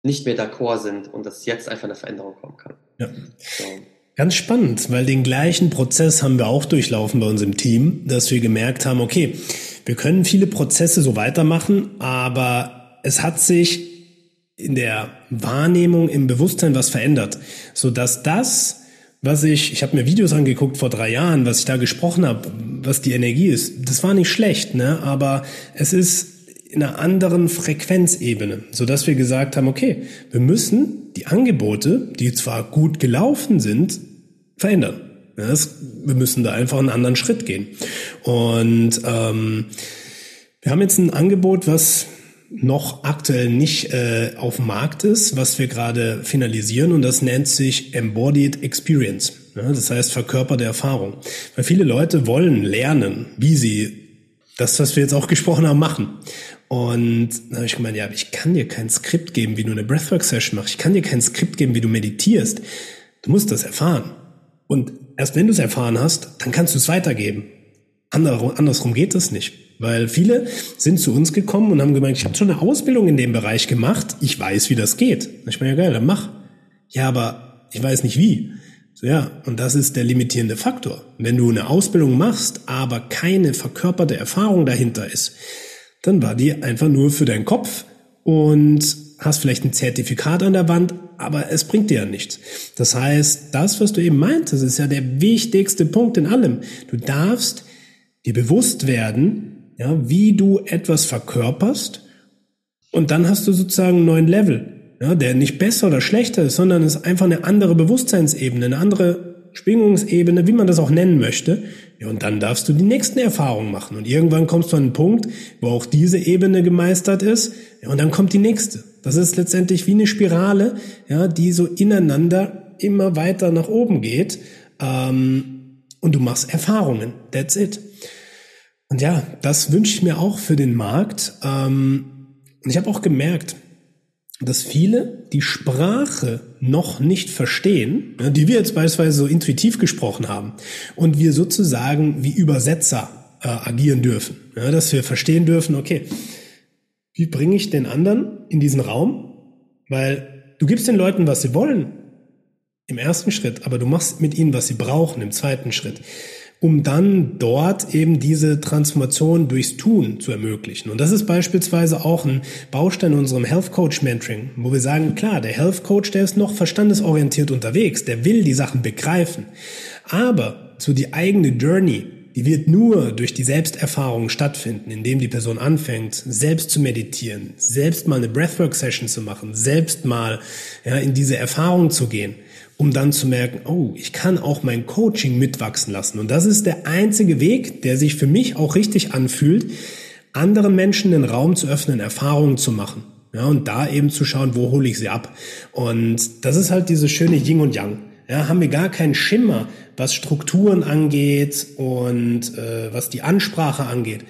nicht mehr d'accord sind und dass jetzt einfach eine Veränderung kommen kann. Ja. So. Ganz spannend, weil den gleichen Prozess haben wir auch durchlaufen bei uns im Team, dass wir gemerkt haben, okay, wir können viele Prozesse so weitermachen, aber es hat sich in der Wahrnehmung, im Bewusstsein was verändert, so dass das, was ich, ich habe mir Videos angeguckt vor drei Jahren, was ich da gesprochen habe, was die Energie ist, das war nicht schlecht, ne? Aber es ist in einer anderen Frequenzebene, so dass wir gesagt haben, okay, wir müssen die Angebote, die zwar gut gelaufen sind, verändern. Das, wir müssen da einfach einen anderen Schritt gehen. Und ähm, wir haben jetzt ein Angebot, was noch aktuell nicht äh, auf dem Markt ist, was wir gerade finalisieren und das nennt sich Embodied Experience. Ja, das heißt verkörperte Erfahrung. Weil viele Leute wollen lernen, wie sie das, was wir jetzt auch gesprochen haben, machen. Und dann habe ich gemeint, ja, ich kann dir kein Skript geben, wie du eine Breathwork-Session machst. Ich kann dir kein Skript geben, wie du meditierst. Du musst das erfahren. Und erst wenn du es erfahren hast, dann kannst du es weitergeben. Andersrum geht das nicht. Weil viele sind zu uns gekommen und haben gemeint, ich habe schon eine Ausbildung in dem Bereich gemacht, ich weiß, wie das geht. Ich meine, ja geil, dann mach. Ja, aber ich weiß nicht wie. So, ja, und das ist der limitierende Faktor. Wenn du eine Ausbildung machst, aber keine verkörperte Erfahrung dahinter ist, dann war die einfach nur für deinen Kopf und hast vielleicht ein Zertifikat an der Wand, aber es bringt dir ja nichts. Das heißt, das, was du eben meintest, ist ja der wichtigste Punkt in allem. Du darfst dir bewusst werden, ja, wie du etwas verkörperst und dann hast du sozusagen einen neuen Level, ja, der nicht besser oder schlechter ist, sondern ist einfach eine andere Bewusstseinsebene, eine andere Schwingungsebene, wie man das auch nennen möchte. Ja, und dann darfst du die nächsten Erfahrungen machen. Und irgendwann kommst du an einen Punkt, wo auch diese Ebene gemeistert ist. Ja, und dann kommt die nächste. Das ist letztendlich wie eine Spirale, ja, die so ineinander immer weiter nach oben geht. Ähm, und du machst Erfahrungen. That's it. Und ja, das wünsche ich mir auch für den Markt. Ähm, und ich habe auch gemerkt, dass viele die Sprache noch nicht verstehen, die wir jetzt beispielsweise so intuitiv gesprochen haben und wir sozusagen wie Übersetzer äh, agieren dürfen, ja, dass wir verstehen dürfen, okay, wie bringe ich den anderen in diesen Raum? Weil du gibst den Leuten, was sie wollen im ersten Schritt, aber du machst mit ihnen, was sie brauchen im zweiten Schritt um dann dort eben diese Transformation durchs Tun zu ermöglichen. Und das ist beispielsweise auch ein Baustein in unserem Health Coach Mentoring, wo wir sagen, klar, der Health Coach, der ist noch verstandesorientiert unterwegs, der will die Sachen begreifen. Aber so die eigene Journey, die wird nur durch die Selbsterfahrung stattfinden, indem die Person anfängt, selbst zu meditieren, selbst mal eine Breathwork-Session zu machen, selbst mal ja, in diese Erfahrung zu gehen um dann zu merken, oh, ich kann auch mein Coaching mitwachsen lassen. Und das ist der einzige Weg, der sich für mich auch richtig anfühlt, anderen Menschen den Raum zu öffnen, Erfahrungen zu machen. Ja, und da eben zu schauen, wo hole ich sie ab. Und das ist halt dieses schöne Yin und Yang. Ja, haben wir gar keinen Schimmer, was Strukturen angeht und äh, was die Ansprache angeht.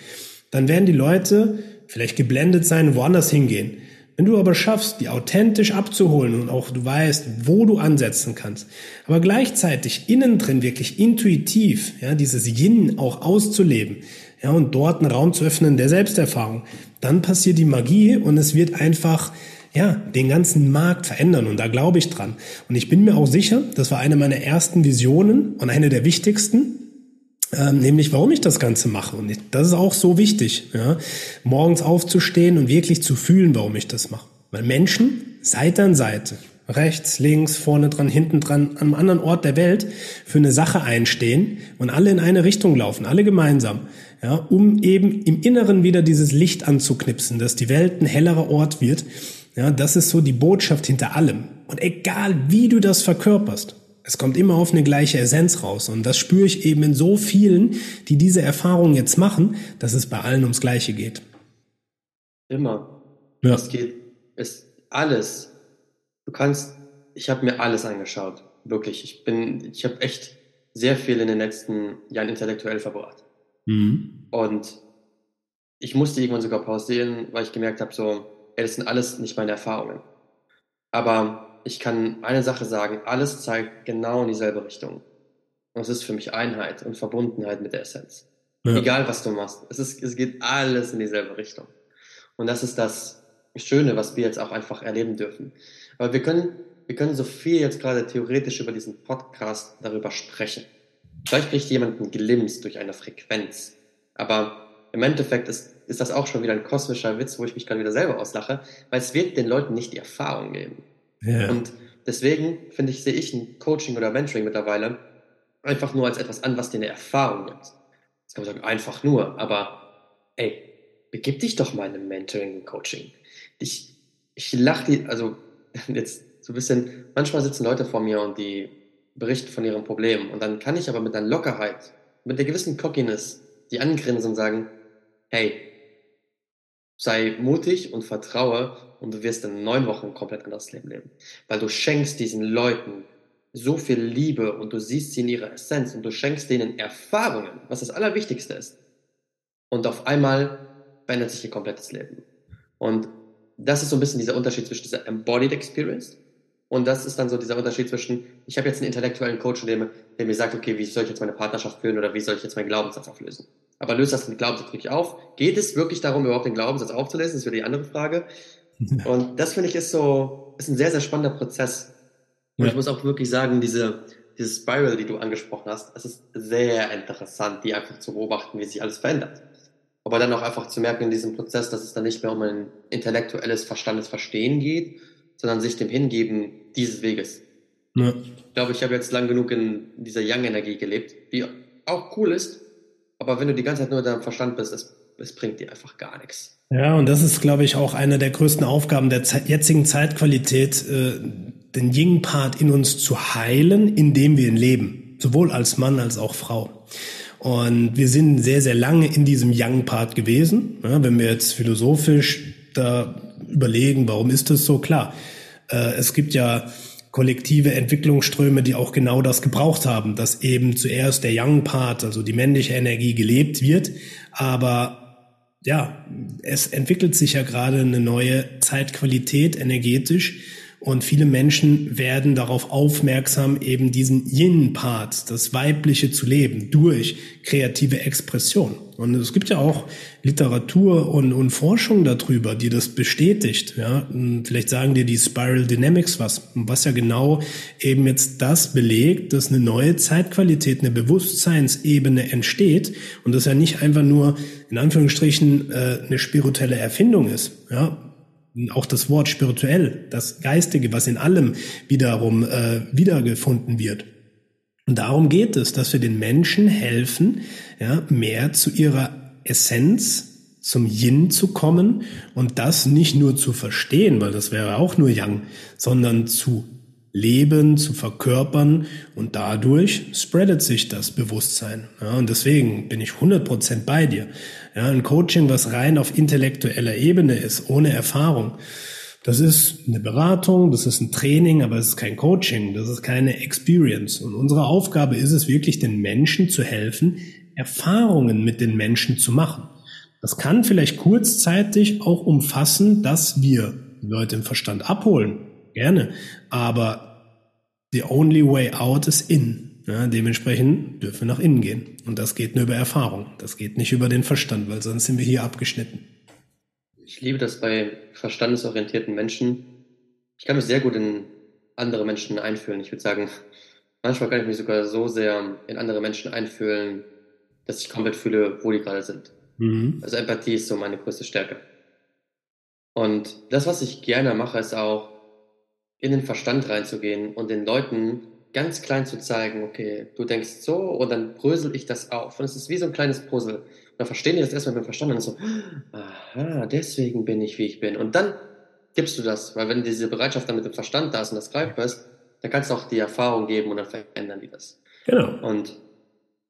Dann werden die Leute vielleicht geblendet sein, woanders hingehen. Wenn du aber schaffst, die authentisch abzuholen und auch du weißt, wo du ansetzen kannst, aber gleichzeitig innen drin wirklich intuitiv, ja, dieses Yin auch auszuleben, ja, und dort einen Raum zu öffnen der Selbsterfahrung, dann passiert die Magie und es wird einfach, ja, den ganzen Markt verändern und da glaube ich dran. Und ich bin mir auch sicher, das war eine meiner ersten Visionen und eine der wichtigsten, ähm, nämlich warum ich das Ganze mache. Und das ist auch so wichtig, ja? morgens aufzustehen und wirklich zu fühlen, warum ich das mache. Weil Menschen Seite an Seite, rechts, links, vorne dran, hinten dran, an einem anderen Ort der Welt für eine Sache einstehen und alle in eine Richtung laufen, alle gemeinsam, ja, um eben im Inneren wieder dieses Licht anzuknipsen, dass die Welt ein hellerer Ort wird. Ja, das ist so die Botschaft hinter allem. Und egal wie du das verkörperst, es kommt immer auf eine gleiche Essenz raus. Und das spüre ich eben in so vielen, die diese Erfahrung jetzt machen, dass es bei allen ums Gleiche geht. Immer. Ja. Es geht, es alles. Du kannst, ich habe mir alles angeschaut. Wirklich. Ich bin, ich habe echt sehr viel in den letzten Jahren intellektuell verbracht. Mhm. Und ich musste irgendwann sogar pausieren, weil ich gemerkt habe, so, das sind alles nicht meine Erfahrungen. Aber ich kann eine Sache sagen, alles zeigt genau in dieselbe Richtung. Und es ist für mich Einheit und Verbundenheit mit der Essenz. Ja. Egal was du machst, es, ist, es geht alles in dieselbe Richtung. Und das ist das Schöne, was wir jetzt auch einfach erleben dürfen. Aber wir können, wir können so viel jetzt gerade theoretisch über diesen Podcast darüber sprechen. Vielleicht kriegt jemand einen Glimpse durch eine Frequenz. Aber im Endeffekt ist, ist das auch schon wieder ein kosmischer Witz, wo ich mich gerade wieder selber auslache, weil es wird den Leuten nicht die Erfahrung geben. Ja. Und deswegen finde ich, sehe ich ein Coaching oder Mentoring mittlerweile einfach nur als etwas an, was dir eine Erfahrung gibt. Jetzt kann man sagen, einfach nur, aber ey, begib dich doch mal in einem Mentoring, Coaching. Ich, ich lache die, also jetzt so ein bisschen, manchmal sitzen Leute vor mir und die berichten von ihren Problemen und dann kann ich aber mit einer Lockerheit, mit der gewissen Cockiness, die angrinsen und sagen, hey, sei mutig und vertraue und du wirst in neun Wochen ein komplett anderes Leben leben. Weil du schenkst diesen Leuten so viel Liebe und du siehst sie in ihrer Essenz und du schenkst denen Erfahrungen, was das Allerwichtigste ist. Und auf einmal verändert sich ihr komplettes Leben. Und das ist so ein bisschen dieser Unterschied zwischen dieser Embodied Experience und das ist dann so dieser Unterschied zwischen, ich habe jetzt einen intellektuellen Coach, der der mir sagt, okay, wie soll ich jetzt meine Partnerschaft führen oder wie soll ich jetzt meinen Glaubenssatz auflösen? Aber löst das den Glaubenssatz wirklich auf? Geht es wirklich darum, überhaupt den Glaubenssatz aufzulösen? Das ist wieder die andere Frage. Und das finde ich ist so, ist ein sehr, sehr spannender Prozess. Und ja. ich muss auch wirklich sagen, diese, diese Spiral, die du angesprochen hast, es ist sehr interessant, die einfach zu beobachten, wie sich alles verändert. aber dann auch einfach zu merken in diesem Prozess, dass es dann nicht mehr um ein intellektuelles Verstandesverstehen geht, sondern sich dem Hingeben dieses Weges. Ja. Ich glaube, ich habe jetzt lang genug in dieser Young-Energie gelebt, die auch cool ist, aber wenn du die ganze Zeit nur in deinem Verstand bist, es, es bringt dir einfach gar nichts. Ja, und das ist, glaube ich, auch eine der größten Aufgaben der Ze jetzigen Zeitqualität, äh, den Ying-Part in uns zu heilen, indem wir ihn leben, sowohl als Mann als auch Frau. Und wir sind sehr, sehr lange in diesem Young-Part gewesen. Ja, wenn wir jetzt philosophisch da überlegen, warum ist das so? Klar, äh, es gibt ja kollektive Entwicklungsströme, die auch genau das gebraucht haben, dass eben zuerst der Young Part, also die männliche Energie gelebt wird, aber ja, es entwickelt sich ja gerade eine neue Zeitqualität energetisch, und viele Menschen werden darauf aufmerksam, eben diesen Yin-Part, das Weibliche zu leben, durch kreative Expression. Und es gibt ja auch Literatur und, und Forschung darüber, die das bestätigt. Ja, vielleicht sagen dir die Spiral Dynamics was, was ja genau eben jetzt das belegt, dass eine neue Zeitqualität, eine Bewusstseinsebene entsteht und das ja nicht einfach nur in Anführungsstrichen äh, eine spirituelle Erfindung ist. Ja, auch das Wort spirituell, das Geistige, was in allem wiederum äh, wiedergefunden wird. Und darum geht es, dass wir den Menschen helfen, ja, mehr zu ihrer Essenz, zum Yin zu kommen und das nicht nur zu verstehen, weil das wäre auch nur Yang, sondern zu leben, zu verkörpern und dadurch spreadet sich das Bewusstsein. Ja, und deswegen bin ich 100% bei dir. Ja, ein Coaching, was rein auf intellektueller Ebene ist, ohne Erfahrung, das ist eine Beratung, das ist ein Training, aber es ist kein Coaching, das ist keine Experience. Und unsere Aufgabe ist es wirklich, den Menschen zu helfen, Erfahrungen mit den Menschen zu machen. Das kann vielleicht kurzzeitig auch umfassen, dass wir Leute im Verstand abholen. Gerne. Aber the only way out is in. Ja, dementsprechend dürfen wir nach innen gehen. Und das geht nur über Erfahrung. Das geht nicht über den Verstand, weil sonst sind wir hier abgeschnitten. Ich liebe das bei verstandesorientierten Menschen. Ich kann mich sehr gut in andere Menschen einfühlen. Ich würde sagen, manchmal kann ich mich sogar so sehr in andere Menschen einfühlen, dass ich komplett fühle, wo die gerade sind. Mhm. Also Empathie ist so meine größte Stärke. Und das, was ich gerne mache, ist auch in den Verstand reinzugehen und den Leuten ganz klein zu zeigen, okay, du denkst so und dann brösel ich das auf. Und es ist wie so ein kleines Puzzle. Und dann verstehen die das erstmal mit dem Verstand und so, aha, deswegen bin ich, wie ich bin. Und dann gibst du das, weil wenn diese Bereitschaft dann mit dem Verstand da ist und das greifbar ist, dann kannst du auch die Erfahrung geben und dann verändern die das. Genau. Und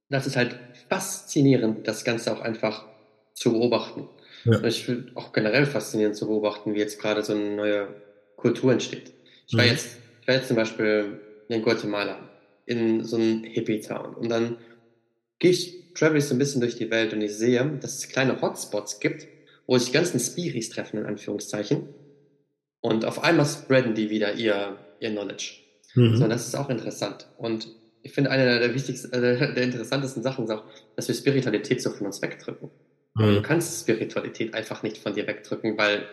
das ist halt faszinierend, das Ganze auch einfach zu beobachten. Ja. Und ich finde auch generell faszinierend zu beobachten, wie jetzt gerade so eine neue Kultur entsteht. Ich war mhm. jetzt, ich war jetzt zum Beispiel in Guatemala, in so einem Hippie-Town. Und dann gehe ich, travel ich so ein bisschen durch die Welt und ich sehe, dass es kleine Hotspots gibt, wo sich die ganzen Spiris treffen, in Anführungszeichen. Und auf einmal spreaden die wieder ihr, ihr Knowledge. Mhm. So, das ist auch interessant. Und ich finde, eine der wichtigsten, äh, der interessantesten Sachen ist auch, dass wir Spiritualität so von uns wegdrücken. Mhm. Du kannst Spiritualität einfach nicht von dir wegdrücken, weil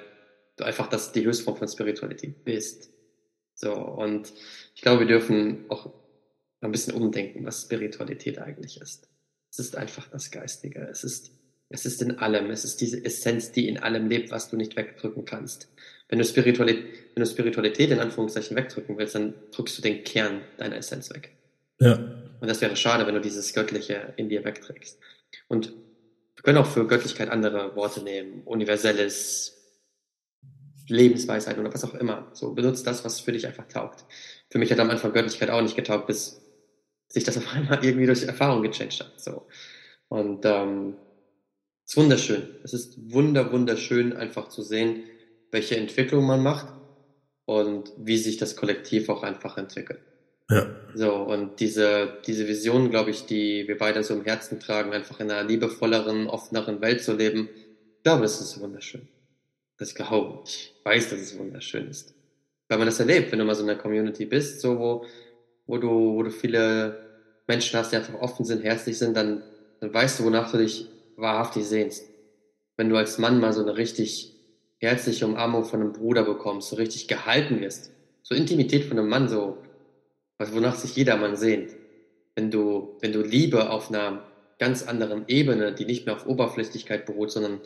du einfach das, die Höchstform von Spiritualität bist. So, und ich glaube, wir dürfen auch ein bisschen umdenken, was Spiritualität eigentlich ist. Es ist einfach das Geistige. Es ist, es ist in allem. Es ist diese Essenz, die in allem lebt, was du nicht wegdrücken kannst. Wenn du Spiritualität, wenn du Spiritualität in Anführungszeichen wegdrücken willst, dann drückst du den Kern deiner Essenz weg. Ja. Und das wäre schade, wenn du dieses Göttliche in dir wegträgst. Und wir können auch für Göttlichkeit andere Worte nehmen. Universelles, Lebensweisheit oder was auch immer. So benutzt das, was für dich einfach taugt. Für mich hat am Anfang Göttlichkeit auch nicht getaugt, bis sich das auf einmal irgendwie durch Erfahrung gechanged hat. So. Und ähm, es ist wunderschön. Es ist wunder, wunderschön, einfach zu sehen, welche Entwicklung man macht und wie sich das Kollektiv auch einfach entwickelt. Ja. So, und diese, diese Vision, glaube ich, die wir beide so im Herzen tragen, einfach in einer liebevolleren, offeneren Welt zu leben, ich glaube, das ist wunderschön. Das glaube ich weiß, dass es wunderschön ist. Weil man das erlebt, wenn du mal so in der Community bist, so wo, wo du, wo du viele Menschen hast, die einfach offen sind, herzlich sind, dann, dann weißt du, wonach du dich wahrhaftig sehnst. Wenn du als Mann mal so eine richtig herzliche Umarmung von einem Bruder bekommst, so richtig gehalten wirst, so Intimität von einem Mann, so, wonach sich jeder Mann sehnt. Wenn du, wenn du Liebe auf einer ganz anderen Ebene, die nicht mehr auf Oberflächlichkeit beruht, sondern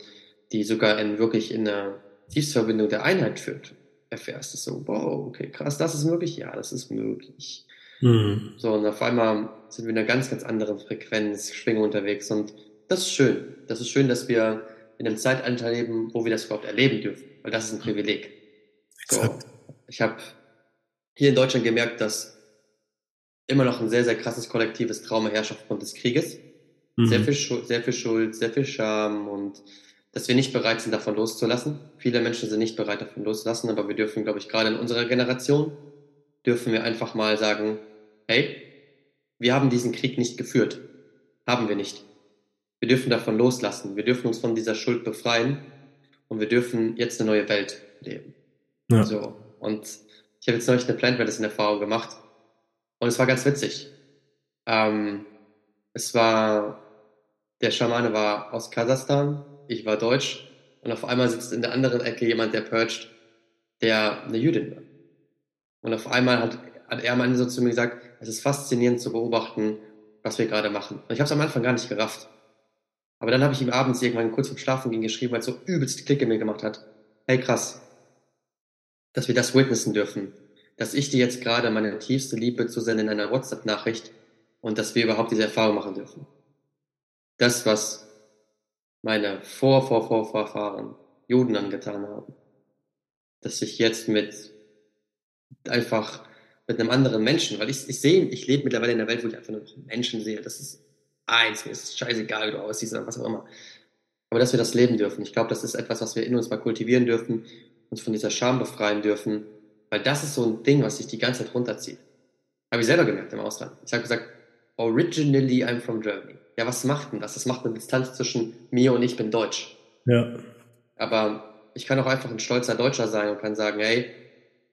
die sogar in wirklich in einer Tiefsverbindung der Einheit führt, erfährst du so, wow, okay, krass, das ist möglich, ja, das ist möglich. Mhm. So, und auf einmal sind wir in einer ganz, ganz anderen Frequenz, Schwingung unterwegs und das ist schön. Das ist schön, dass wir in einem Zeitalter leben, wo wir das überhaupt erleben dürfen, weil das ist ein Privileg. So, ich habe hier in Deutschland gemerkt, dass immer noch ein sehr, sehr krasses kollektives Trauma herrscht aufgrund des Krieges. Mhm. Sehr, viel Schuld, sehr viel Schuld, sehr viel Scham und dass wir nicht bereit sind, davon loszulassen. Viele Menschen sind nicht bereit, davon loszulassen, aber wir dürfen, glaube ich, gerade in unserer Generation, dürfen wir einfach mal sagen, hey, wir haben diesen Krieg nicht geführt. Haben wir nicht. Wir dürfen davon loslassen. Wir dürfen uns von dieser Schuld befreien und wir dürfen jetzt eine neue Welt leben. Ja. So. Und ich habe jetzt neulich eine Plant Medicine Erfahrung gemacht und es war ganz witzig. Ähm, es war, der Schamane war aus Kasachstan, ich war deutsch und auf einmal sitzt in der anderen Ecke jemand, der purged, der eine Jüdin war. Und auf einmal hat, hat er mal so zu mir gesagt, es ist faszinierend zu beobachten, was wir gerade machen. Und ich habe es am Anfang gar nicht gerafft. Aber dann habe ich ihm abends irgendwann kurz vorm Schlafen gehen geschrieben, weil es so übelst Klick in mir gemacht hat. Hey krass, dass wir das witnessen dürfen. Dass ich dir jetzt gerade meine tiefste Liebe zu senden in einer WhatsApp-Nachricht und dass wir überhaupt diese Erfahrung machen dürfen. Das, was meine Vor, Vor, Vor, Vorfahren Juden angetan haben. Dass ich jetzt mit einfach mit einem anderen Menschen, weil ich, ich sehe, ich lebe mittlerweile in einer Welt, wo ich einfach nur Menschen sehe. Das ist eins, mir ist scheißegal, wie du aussiehst oder was auch immer. Aber dass wir das leben dürfen. Ich glaube, das ist etwas, was wir in uns mal kultivieren dürfen, uns von dieser Scham befreien dürfen, weil das ist so ein Ding, was sich die ganze Zeit runterzieht. Habe ich selber gemerkt im Ausland. Ich habe gesagt, originally I'm from Germany. Ja, was macht denn das? Das macht eine Distanz zwischen mir und ich bin Deutsch. Ja. Aber ich kann auch einfach ein stolzer Deutscher sein und kann sagen, hey,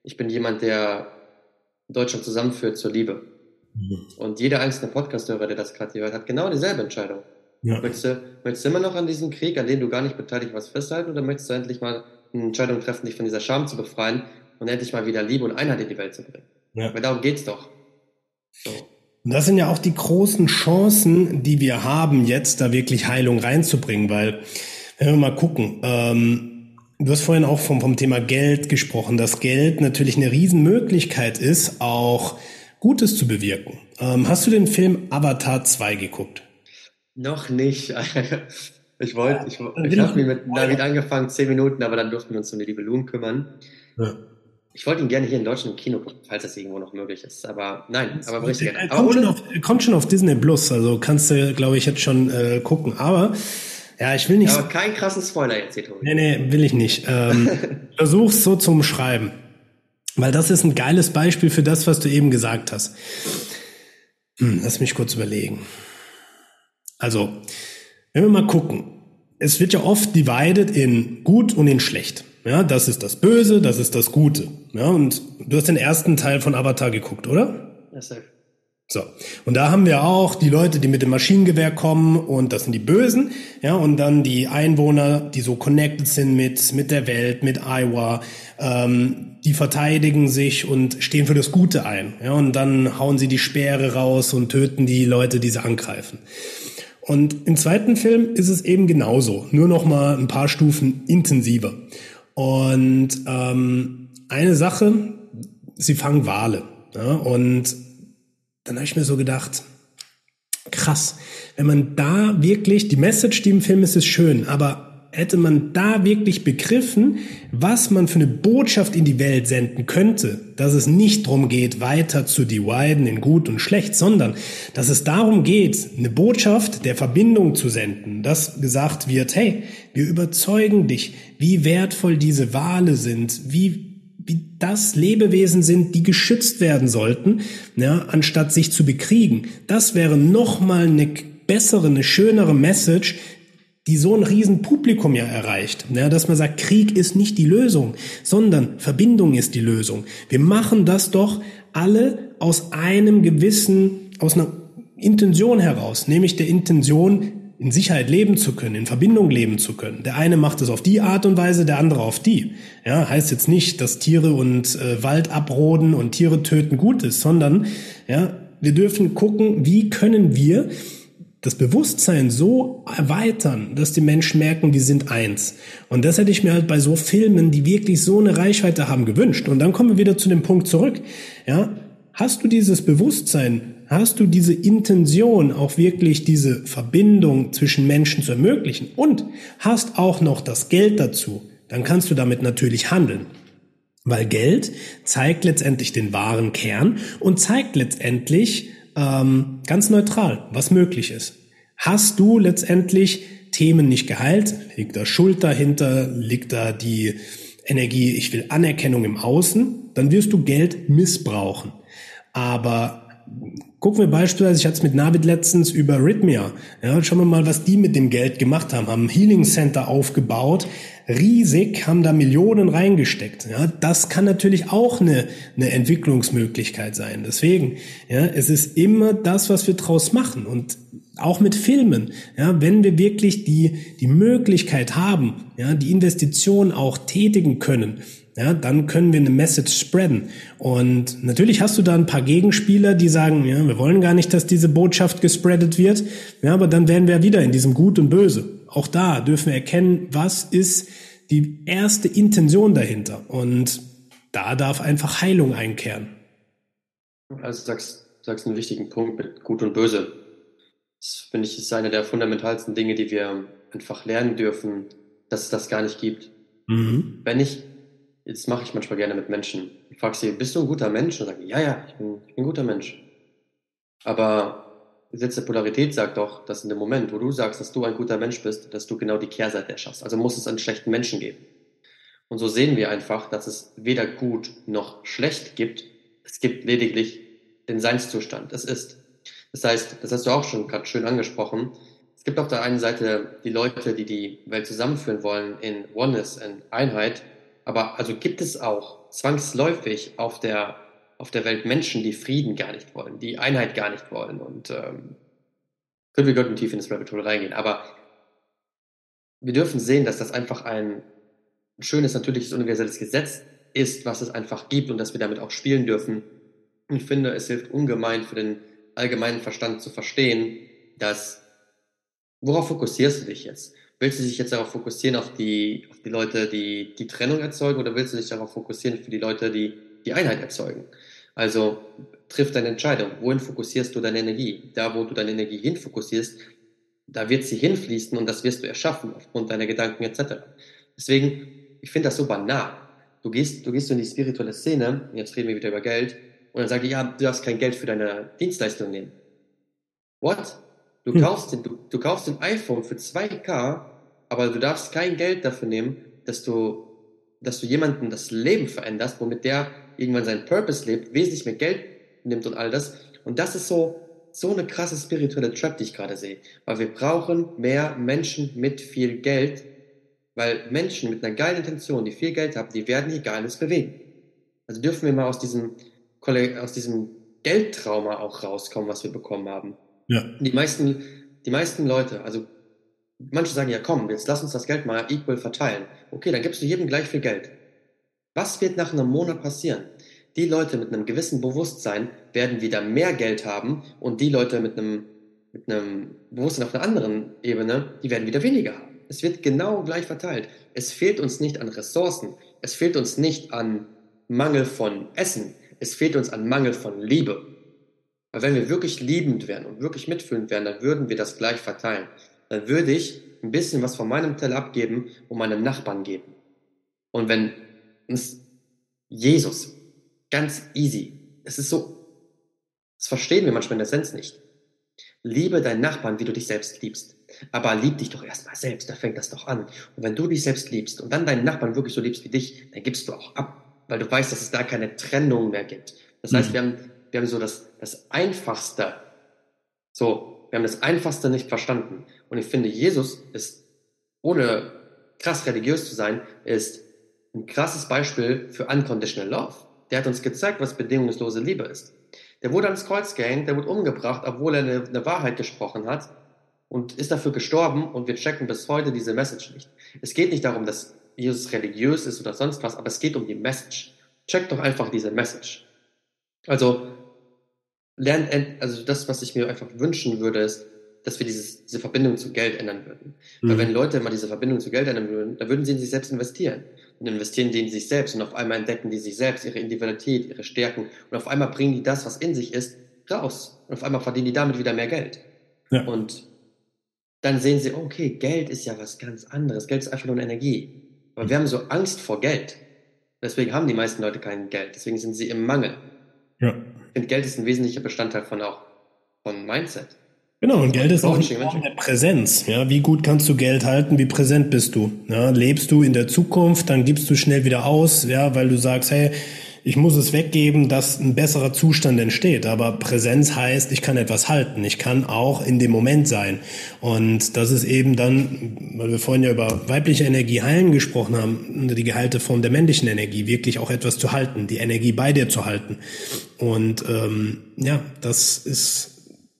ich bin jemand, der Deutschland zusammenführt zur Liebe. Mhm. Und jeder einzelne Podcast-Hörer, der das gerade hört, hat genau dieselbe Entscheidung. Ja. Möchtest, du, möchtest du immer noch an diesem Krieg, an dem du gar nicht beteiligt warst, festhalten oder möchtest du endlich mal eine Entscheidung treffen, dich von dieser Scham zu befreien und endlich mal wieder Liebe und Einheit in die Welt zu bringen? Ja. Weil darum geht's doch. So. Und das sind ja auch die großen Chancen, die wir haben, jetzt da wirklich Heilung reinzubringen, weil, wenn wir mal gucken, ähm, Du hast vorhin auch vom, vom Thema Geld gesprochen, dass Geld natürlich eine Riesenmöglichkeit ist, auch Gutes zu bewirken. Ähm, hast du den Film Avatar 2 geguckt? Noch nicht. Ich wollte, ich, ich habe mit David angefangen, zehn Minuten, aber dann durften wir uns um die Libellunen kümmern. Ja. Ich wollte ihn gerne hier in Deutschland im Kino gucken, falls das irgendwo noch möglich ist. Aber nein, aber berichte gerne. Kommt, schon auf, kommt schon auf Disney Plus, also kannst du, glaube ich, jetzt schon äh, gucken. Aber ja, ich will nicht. Aber keinen krassen Spoiler jetzt hier, Tobi. Nee, nee, will ich nicht. Ähm, versuch's so zum Schreiben. Weil das ist ein geiles Beispiel für das, was du eben gesagt hast. Hm, lass mich kurz überlegen. Also, wenn wir mal gucken, es wird ja oft divided in gut und in schlecht. Ja, das ist das Böse, das ist das Gute. Ja, und du hast den ersten Teil von Avatar geguckt, oder? Ja, safe. So. Und da haben wir auch die Leute, die mit dem Maschinengewehr kommen und das sind die Bösen, ja, und dann die Einwohner, die so connected sind mit, mit der Welt, mit Iowa, ähm, die verteidigen sich und stehen für das Gute ein, ja, und dann hauen sie die Speere raus und töten die Leute, die sie angreifen. Und im zweiten Film ist es eben genauso, nur noch mal ein paar Stufen intensiver. Und ähm, eine Sache, sie fangen Wale. Ja, und dann habe ich mir so gedacht, krass, wenn man da wirklich, die Message, die im Film ist, ist schön, aber hätte man da wirklich begriffen, was man für eine Botschaft in die Welt senden könnte, dass es nicht darum geht, weiter zu dividen in gut und schlecht, sondern dass es darum geht, eine Botschaft der Verbindung zu senden, dass gesagt wird, hey, wir überzeugen dich, wie wertvoll diese Wale sind, wie das Lebewesen sind, die geschützt werden sollten, ja, anstatt sich zu bekriegen. Das wäre nochmal eine bessere, eine schönere Message, die so ein riesen Publikum ja erreicht, ja, dass man sagt, Krieg ist nicht die Lösung, sondern Verbindung ist die Lösung. Wir machen das doch alle aus einem gewissen, aus einer Intention heraus, nämlich der Intention, in Sicherheit leben zu können, in Verbindung leben zu können. Der eine macht es auf die Art und Weise, der andere auf die. Ja, heißt jetzt nicht, dass Tiere und äh, Wald abroden und Tiere töten gut ist, sondern ja, wir dürfen gucken, wie können wir das Bewusstsein so erweitern, dass die Menschen merken, wir sind eins. Und das hätte ich mir halt bei so Filmen, die wirklich so eine Reichweite haben, gewünscht. Und dann kommen wir wieder zu dem Punkt zurück. Ja, hast du dieses Bewusstsein, hast du diese Intention, auch wirklich diese Verbindung zwischen Menschen zu ermöglichen und hast auch noch das Geld dazu, dann kannst du damit natürlich handeln. Weil Geld zeigt letztendlich den wahren Kern und zeigt letztendlich, ähm, ganz neutral, was möglich ist. Hast du letztendlich Themen nicht geheilt? Liegt da Schuld dahinter? Liegt da die Energie, ich will Anerkennung im Außen? Dann wirst du Geld missbrauchen. Aber gucken wir beispielsweise, ich hatte es mit Navid letztens über Rhythmia. Ja, schauen wir mal, was die mit dem Geld gemacht haben. Haben ein Healing Center aufgebaut, riesig, haben da Millionen reingesteckt. Ja, das kann natürlich auch eine, eine Entwicklungsmöglichkeit sein. Deswegen, ja, es ist immer das, was wir draus machen. Und auch mit Filmen, ja, wenn wir wirklich die, die Möglichkeit haben, ja, die Investition auch tätigen können, ja, dann können wir eine Message spreaden. Und natürlich hast du da ein paar Gegenspieler, die sagen, ja, wir wollen gar nicht, dass diese Botschaft gespreadet wird. Ja, aber dann wären wir wieder in diesem Gut und Böse. Auch da dürfen wir erkennen, was ist die erste Intention dahinter. Und da darf einfach Heilung einkehren. Also sagst, sagst einen wichtigen Punkt mit Gut und Böse. Das finde ich ist eine der fundamentalsten Dinge, die wir einfach lernen dürfen, dass es das gar nicht gibt. Mhm. Wenn ich, jetzt mache ich manchmal gerne mit Menschen, ich frage sie, bist du ein guter Mensch? Und sage, ja, ja, ich bin, ich bin ein guter Mensch. Aber Gesetz der Polarität sagt doch, dass in dem Moment, wo du sagst, dass du ein guter Mensch bist, dass du genau die Kehrseite erschaffst. Also muss es einen schlechten Menschen geben. Und so sehen wir einfach, dass es weder gut noch schlecht gibt. Es gibt lediglich den Seinszustand. Es ist. Das heißt, das hast du auch schon gerade schön angesprochen. Es gibt auf der einen Seite die Leute, die die Welt zusammenführen wollen in Oneness, in Einheit. Aber also gibt es auch zwangsläufig auf der auf der Welt Menschen, die Frieden gar nicht wollen, die Einheit gar nicht wollen. Und ähm, können wir Gott tief in das Rabbit Hole reingehen. Aber wir dürfen sehen, dass das einfach ein schönes, natürliches, universelles Gesetz ist, was es einfach gibt und dass wir damit auch spielen dürfen. Und ich finde, es hilft ungemein für den allgemeinen Verstand zu verstehen, dass worauf fokussierst du dich jetzt? Willst du dich jetzt darauf fokussieren, auf die, auf die Leute, die die Trennung erzeugen, oder willst du dich darauf fokussieren, für die Leute, die die Einheit erzeugen? Also triff deine Entscheidung. Wohin fokussierst du deine Energie? Da, wo du deine Energie hinfokussierst, da wird sie hinfließen und das wirst du erschaffen aufgrund deiner Gedanken etc. Deswegen, ich finde das so banal. Du gehst, du gehst in die spirituelle Szene, jetzt reden wir wieder über Geld, und dann sage ich, ja, du darfst kein Geld für deine Dienstleistung nehmen. What? Du, hm. kaufst den, du, du kaufst ein iPhone für 2K, aber du darfst kein Geld dafür nehmen, dass du, dass du jemanden das Leben veränderst, womit der irgendwann seinen Purpose lebt, wesentlich mehr Geld nimmt und all das. Und das ist so, so eine krasse spirituelle Trap, die ich gerade sehe. Weil wir brauchen mehr Menschen mit viel Geld, weil Menschen mit einer geilen Intention, die viel Geld haben, die werden hier Geiles bewegen. Also dürfen wir mal aus diesem, aus diesem Geldtrauma auch rauskommen, was wir bekommen haben. Ja. Die meisten, die meisten Leute, also manche sagen ja, komm, jetzt lass uns das Geld mal equal verteilen. Okay, dann gibst du jedem gleich viel Geld. Was wird nach einem Monat passieren? Die Leute mit einem gewissen Bewusstsein werden wieder mehr Geld haben und die Leute mit einem, mit einem Bewusstsein auf einer anderen Ebene, die werden wieder weniger haben. Es wird genau gleich verteilt. Es fehlt uns nicht an Ressourcen. Es fehlt uns nicht an Mangel von Essen. Es fehlt uns an Mangel von Liebe. Weil wenn wir wirklich liebend wären und wirklich mitfühlend wären, dann würden wir das gleich verteilen. Dann würde ich ein bisschen was von meinem Teller abgeben und meinem Nachbarn geben. Und wenn ist Jesus. Ganz easy. Es ist so, das verstehen wir manchmal in der Essenz nicht. Liebe deinen Nachbarn, wie du dich selbst liebst. Aber lieb dich doch erstmal selbst, da fängt das doch an. Und wenn du dich selbst liebst und dann deinen Nachbarn wirklich so liebst wie dich, dann gibst du auch ab, weil du weißt, dass es da keine Trennung mehr gibt. Das heißt, mhm. wir haben, wir haben so das, das Einfachste, so, wir haben das Einfachste nicht verstanden. Und ich finde, Jesus ist, ohne krass religiös zu sein, ist ein krasses Beispiel für Unconditional Love. Der hat uns gezeigt, was bedingungslose Liebe ist. Der wurde ans Kreuz gehängt, der wurde umgebracht, obwohl er eine, eine Wahrheit gesprochen hat und ist dafür gestorben und wir checken bis heute diese Message nicht. Es geht nicht darum, dass Jesus religiös ist oder sonst was, aber es geht um die Message. Check doch einfach diese Message. Also, lernt, also das, was ich mir einfach wünschen würde, ist, dass wir dieses, diese Verbindung zu Geld ändern würden. Mhm. Weil wenn Leute mal diese Verbindung zu Geld ändern würden, dann würden sie in sich selbst investieren. Und investieren die in sich selbst und auf einmal entdecken die sich selbst, ihre Individualität, ihre Stärken und auf einmal bringen die das, was in sich ist, raus. Und auf einmal verdienen die damit wieder mehr Geld. Ja. Und dann sehen sie, okay, Geld ist ja was ganz anderes. Geld ist einfach nur eine Energie. Aber wir haben so Angst vor Geld. Deswegen haben die meisten Leute kein Geld. Deswegen sind sie im Mangel. Ja. Ich finde, Geld ist ein wesentlicher Bestandteil von auch von Mindset. Genau, und Geld ist auch eine Präsenz. Ja, wie gut kannst du Geld halten? Wie präsent bist du? Ja, lebst du in der Zukunft? Dann gibst du schnell wieder aus, ja, weil du sagst, hey, ich muss es weggeben, dass ein besserer Zustand entsteht. Aber Präsenz heißt, ich kann etwas halten. Ich kann auch in dem Moment sein. Und das ist eben dann, weil wir vorhin ja über weibliche Energie heilen gesprochen haben, die geheilte Form der männlichen Energie, wirklich auch etwas zu halten, die Energie bei dir zu halten. Und ähm, ja, das ist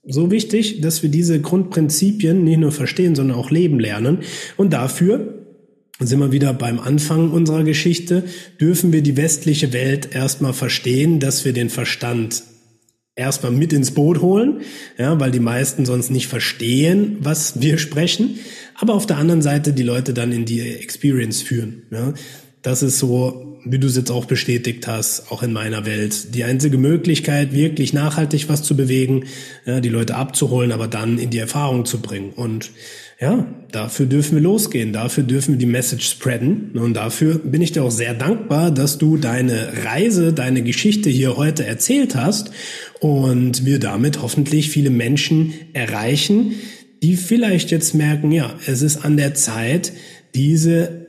so wichtig, dass wir diese Grundprinzipien nicht nur verstehen, sondern auch leben lernen. Und dafür sind wir wieder beim Anfang unserer Geschichte, dürfen wir die westliche Welt erstmal verstehen, dass wir den Verstand erstmal mit ins Boot holen, ja, weil die meisten sonst nicht verstehen, was wir sprechen, aber auf der anderen Seite die Leute dann in die Experience führen. Ja. Das ist so wie du es jetzt auch bestätigt hast, auch in meiner Welt, die einzige Möglichkeit, wirklich nachhaltig was zu bewegen, ja, die Leute abzuholen, aber dann in die Erfahrung zu bringen. Und ja, dafür dürfen wir losgehen, dafür dürfen wir die Message spreaden. Und dafür bin ich dir auch sehr dankbar, dass du deine Reise, deine Geschichte hier heute erzählt hast und wir damit hoffentlich viele Menschen erreichen, die vielleicht jetzt merken, ja, es ist an der Zeit, diese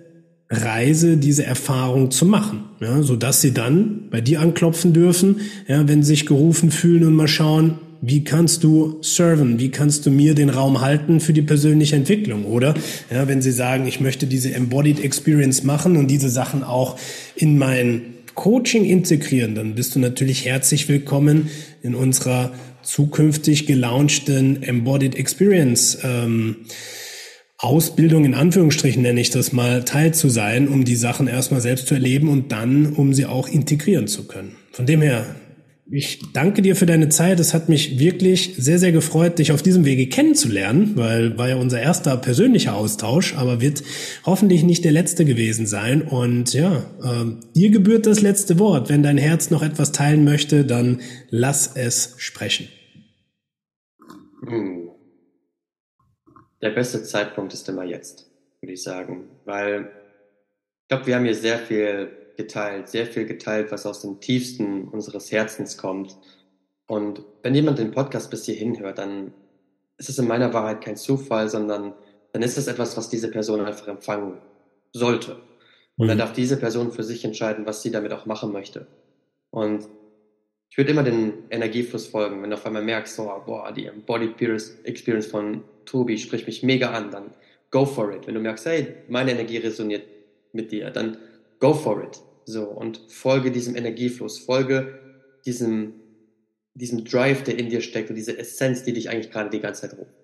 Reise, diese Erfahrung zu machen, ja, so dass sie dann bei dir anklopfen dürfen, ja, wenn sie sich gerufen fühlen und mal schauen, wie kannst du serven, wie kannst du mir den Raum halten für die persönliche Entwicklung, oder? Ja, wenn sie sagen, ich möchte diese Embodied Experience machen und diese Sachen auch in mein Coaching integrieren, dann bist du natürlich herzlich willkommen in unserer zukünftig gelaunchten Embodied Experience. Ähm, Ausbildung in Anführungsstrichen nenne ich das mal, Teil zu sein, um die Sachen erstmal selbst zu erleben und dann, um sie auch integrieren zu können. Von dem her, ich danke dir für deine Zeit. Es hat mich wirklich sehr, sehr gefreut, dich auf diesem Wege kennenzulernen, weil war ja unser erster persönlicher Austausch, aber wird hoffentlich nicht der letzte gewesen sein. Und ja, äh, dir gebührt das letzte Wort. Wenn dein Herz noch etwas teilen möchte, dann lass es sprechen. Hm der beste Zeitpunkt ist immer jetzt, würde ich sagen. Weil ich glaube, wir haben hier sehr viel geteilt, sehr viel geteilt, was aus dem tiefsten unseres Herzens kommt. Und wenn jemand den Podcast bis hierhin hört, dann ist es in meiner Wahrheit kein Zufall, sondern dann ist es etwas, was diese Person einfach empfangen sollte. Und dann mhm. darf diese Person für sich entscheiden, was sie damit auch machen möchte. Und ich würde immer den Energiefluss folgen. Wenn du auf einmal merkst, so, boah, die Embodied Experience von Tobi spricht mich mega an, dann go for it. Wenn du merkst, hey, meine Energie resoniert mit dir, dann go for it. So, und folge diesem Energiefluss, folge diesem, diesem Drive, der in dir steckt und diese Essenz, die dich eigentlich gerade die ganze Zeit ruft.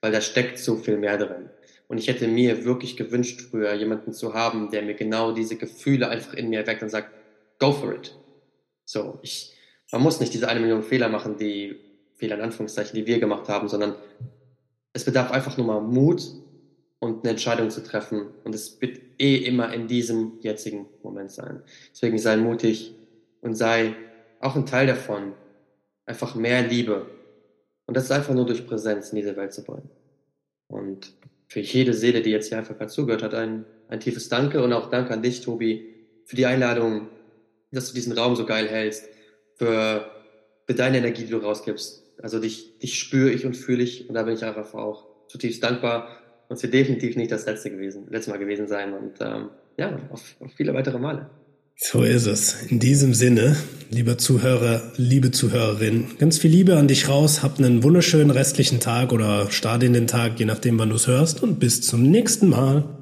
Weil da steckt so viel mehr drin. Und ich hätte mir wirklich gewünscht, früher jemanden zu haben, der mir genau diese Gefühle einfach in mir weckt und sagt, go for it. So, ich, man muss nicht diese eine Million Fehler machen, die Fehler in Anführungszeichen, die wir gemacht haben, sondern es bedarf einfach nur mal Mut und eine Entscheidung zu treffen. Und es wird eh immer in diesem jetzigen Moment sein. Deswegen sei mutig und sei auch ein Teil davon. Einfach mehr Liebe. Und das ist einfach nur durch Präsenz in diese Welt zu bringen. Und für jede Seele, die jetzt hier einfach gerade zugehört hat, ein, ein tiefes Danke und auch Danke an dich, Tobi, für die Einladung, dass du diesen Raum so geil hältst für, für deine Energie, die du rausgibst. Also dich, dich spüre ich und fühle ich und da bin ich einfach auch zutiefst dankbar und es wird definitiv nicht das letzte gewesen, letzte Mal gewesen sein und ähm, ja, auf, auf viele weitere Male. So ist es. In diesem Sinne, lieber Zuhörer, liebe Zuhörerin, ganz viel Liebe an dich raus. Habt einen wunderschönen restlichen Tag oder start in den Tag, je nachdem, wann du es hörst. Und bis zum nächsten Mal.